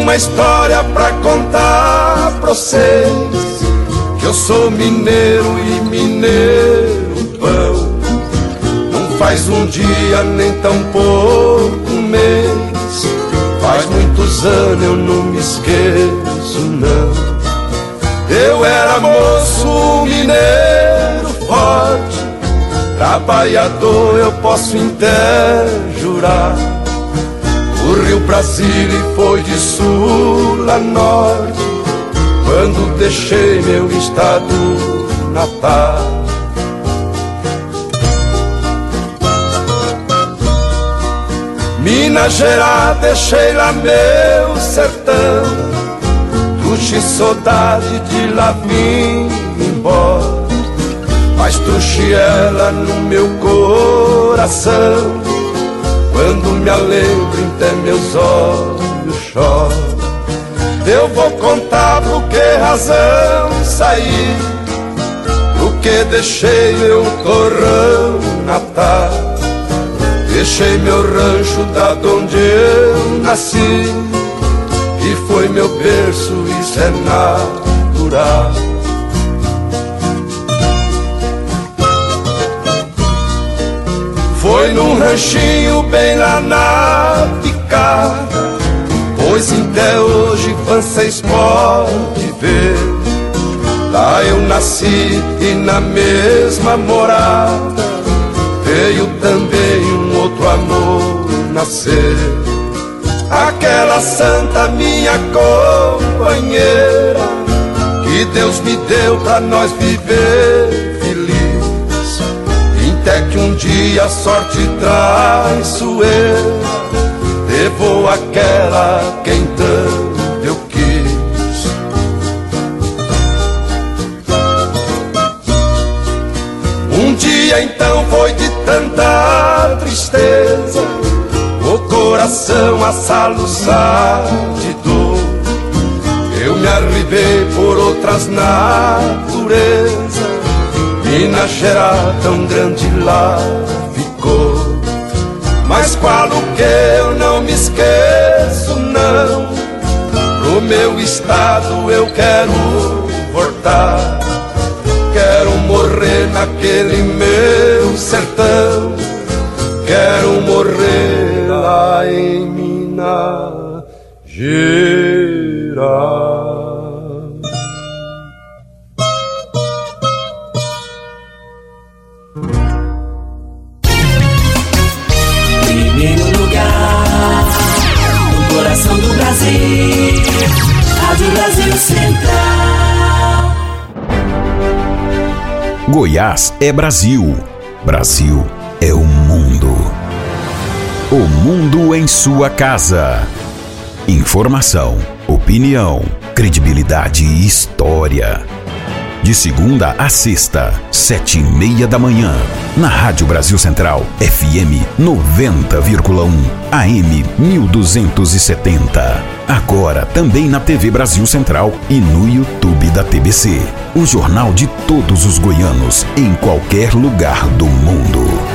uma história pra contar pra vocês Que eu sou mineiro e mineiro pão Não faz um dia nem tão pouco mês Faz muitos anos eu não me esqueço não. Eu era moço mineiro forte. Trabalhador eu posso até jurar. O Rio Brasília foi de sul a norte. Quando deixei meu estado natal Minas Gerais, deixei lá meu sertão Tuxe saudade de lá vim embora Mas tuxe ela no meu coração quando me alembro, até meus olhos choram. Eu vou contar por que razão saí, por que deixei meu torrão natal. Deixei meu rancho da onde eu nasci, e foi meu berço, isso é natural. Foi num ranchinho bem lá na picada Pois até hoje vocês podem ver Lá eu nasci e na mesma morada Veio também um nascer Aquela santa minha companheira Que Deus me deu pra nós viver até que um dia a sorte traiçoeira levou aquela quem tanto. Um dia então foi de tanta tristeza, o coração a soluçar de dor. Eu me arribei por outras naturezas. Minas Gerais tão grande lá ficou Mas qual o que eu não me esqueço não. Pro meu estado eu quero voltar. Quero morrer naquele meu sertão. Quero morrer lá em Minas Gerais Brasil, Rádio Brasil Central. Goiás é Brasil. Brasil é o mundo. O mundo em sua casa. Informação, opinião, credibilidade e história. De segunda a sexta, sete e meia da manhã. Na Rádio Brasil Central, FM 90,1, AM 1270. Agora também na TV Brasil Central e no YouTube da TBC. O jornal de todos os goianos, em qualquer lugar do mundo.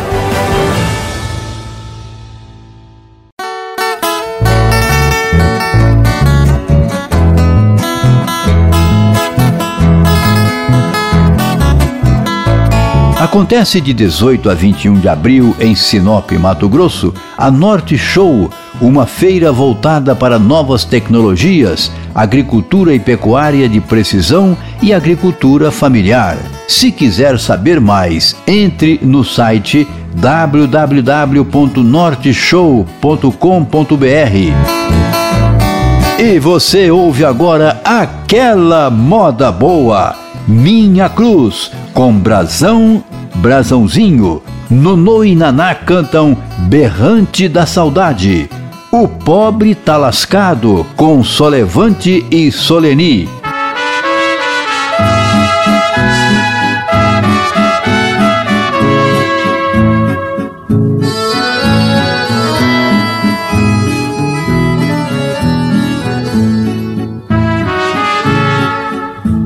Acontece de 18 a 21 de abril em Sinop, Mato Grosso, a Norte Show, uma feira voltada para novas tecnologias, agricultura e pecuária de precisão e agricultura familiar. Se quiser saber mais, entre no site www.norteshow.com.br. E você ouve agora aquela moda boa, Minha Cruz, com Brasão, Brasãozinho. Nonô e Naná cantam Berrante da Saudade. O Pobre Tá Lascado, com Solevante e Soleni.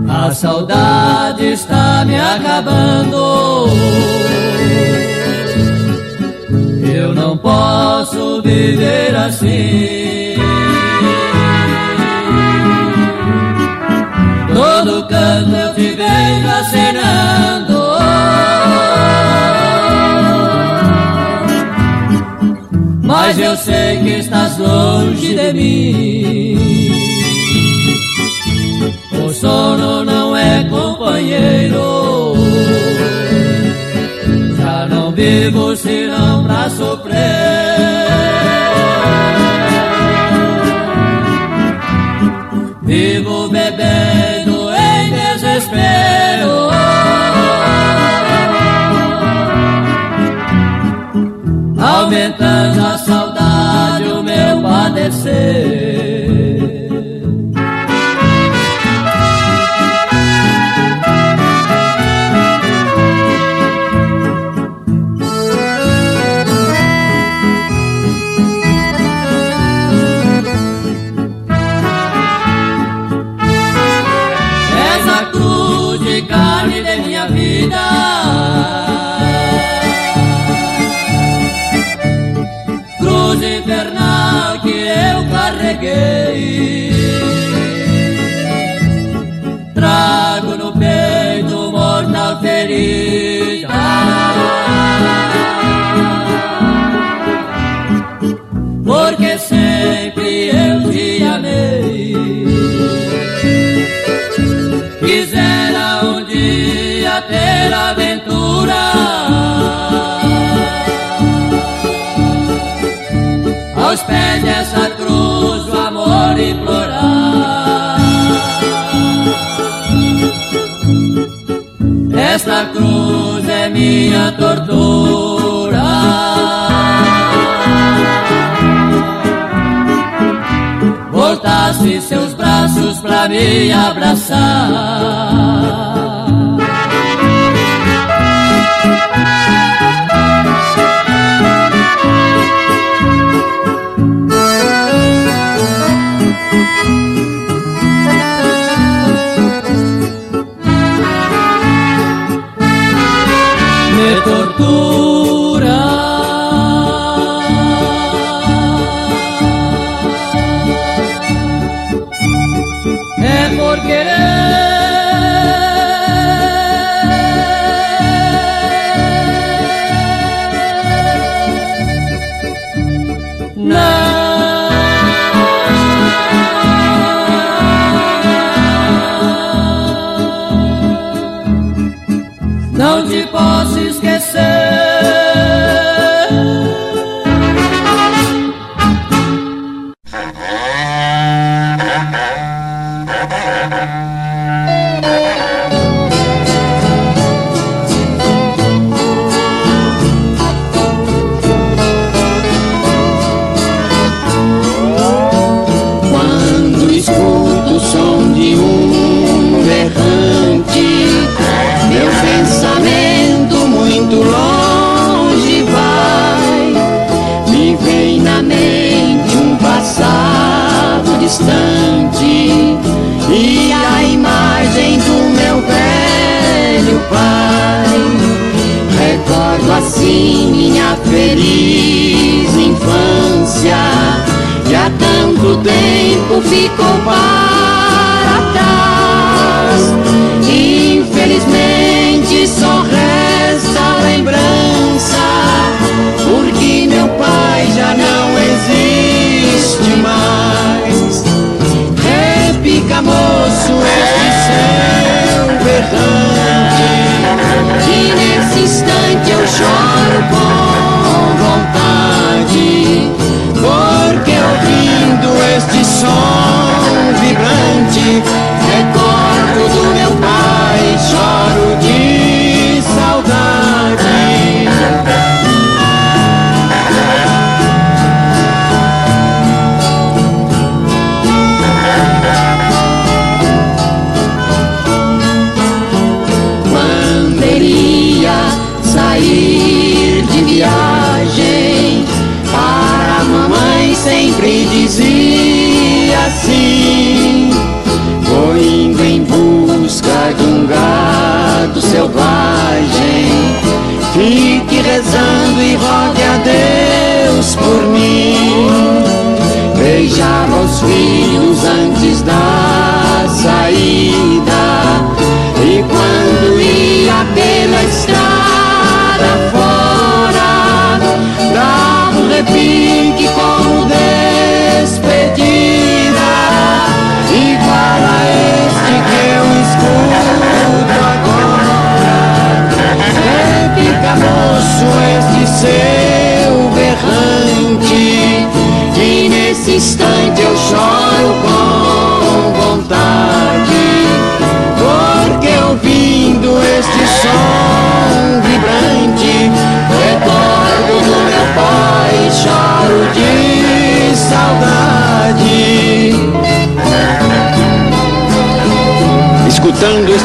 A saudade está me acabando. Posso viver assim. Todo canto eu te vejo acenando. Mas eu sei que estás longe de mim. O sono não é companheiro. Já não vivo senão pra sofrer. Vivo bebendo em desespero. Aumentando a saudade, minha tortura Voltasse seus braços pra me abraçar.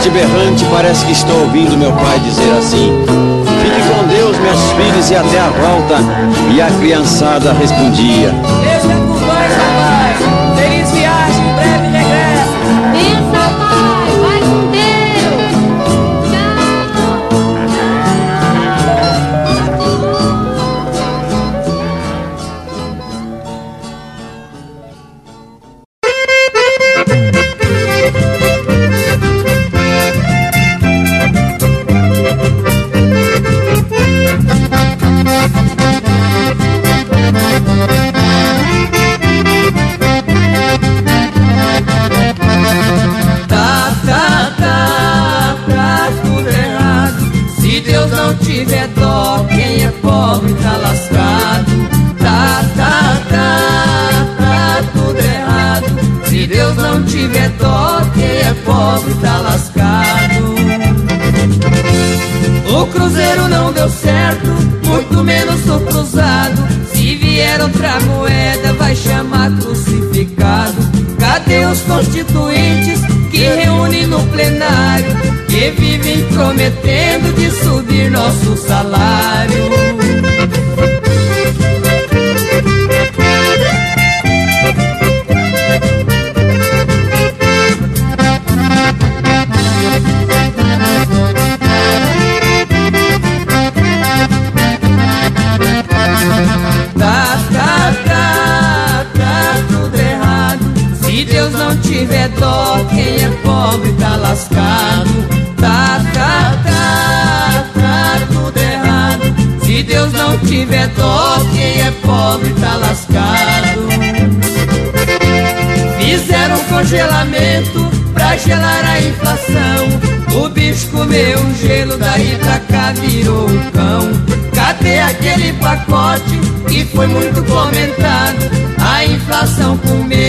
triste, berrante, parece que estou ouvindo meu pai dizer assim: Fique com Deus, meus filhos, e até a volta. E a criançada respondia: foi muito comentado. A inflação comeu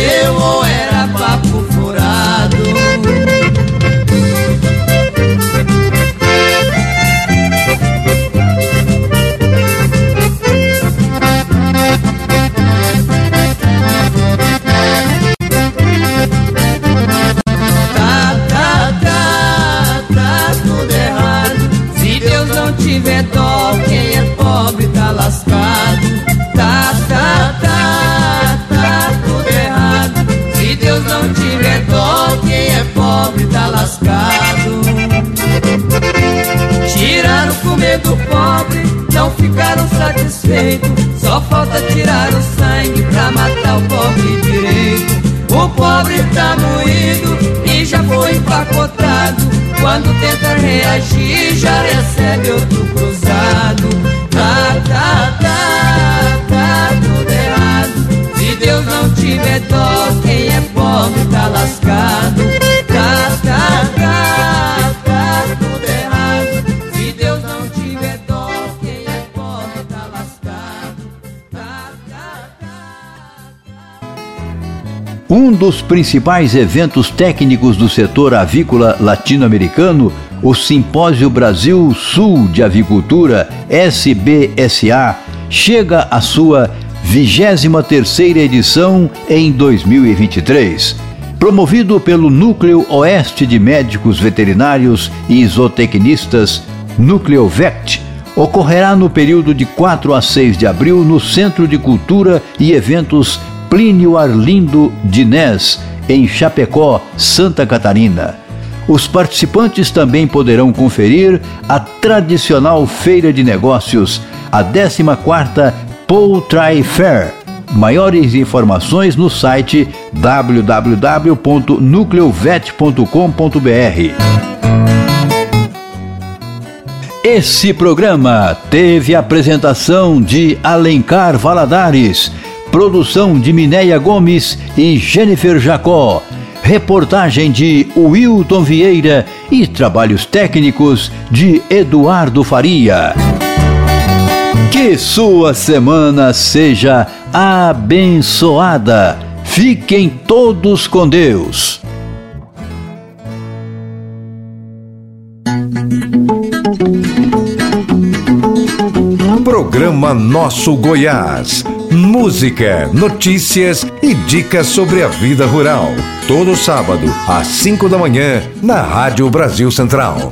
dos principais eventos técnicos do setor avícola latino-americano, o Simpósio Brasil Sul de Avicultura, SBSA, chega à sua 23ª edição em 2023. Promovido pelo Núcleo Oeste de Médicos Veterinários e Zootecnistas, Núcleovect, ocorrerá no período de 4 a 6 de abril no Centro de Cultura e Eventos Plínio Arlindo Dinés, em Chapecó, Santa Catarina. Os participantes também poderão conferir a tradicional feira de negócios, a 14ª Poultry Fair. Maiores informações no site www.nucleovet.com.br. Esse programa teve apresentação de Alencar Valadares, produção de Minéia Gomes e Jennifer Jacó, reportagem de Wilton Vieira e trabalhos técnicos de Eduardo Faria. Que sua semana seja abençoada. Fiquem todos com Deus. Programa Nosso Goiás. Música, notícias e dicas sobre a vida rural. Todo sábado, às 5 da manhã, na Rádio Brasil Central.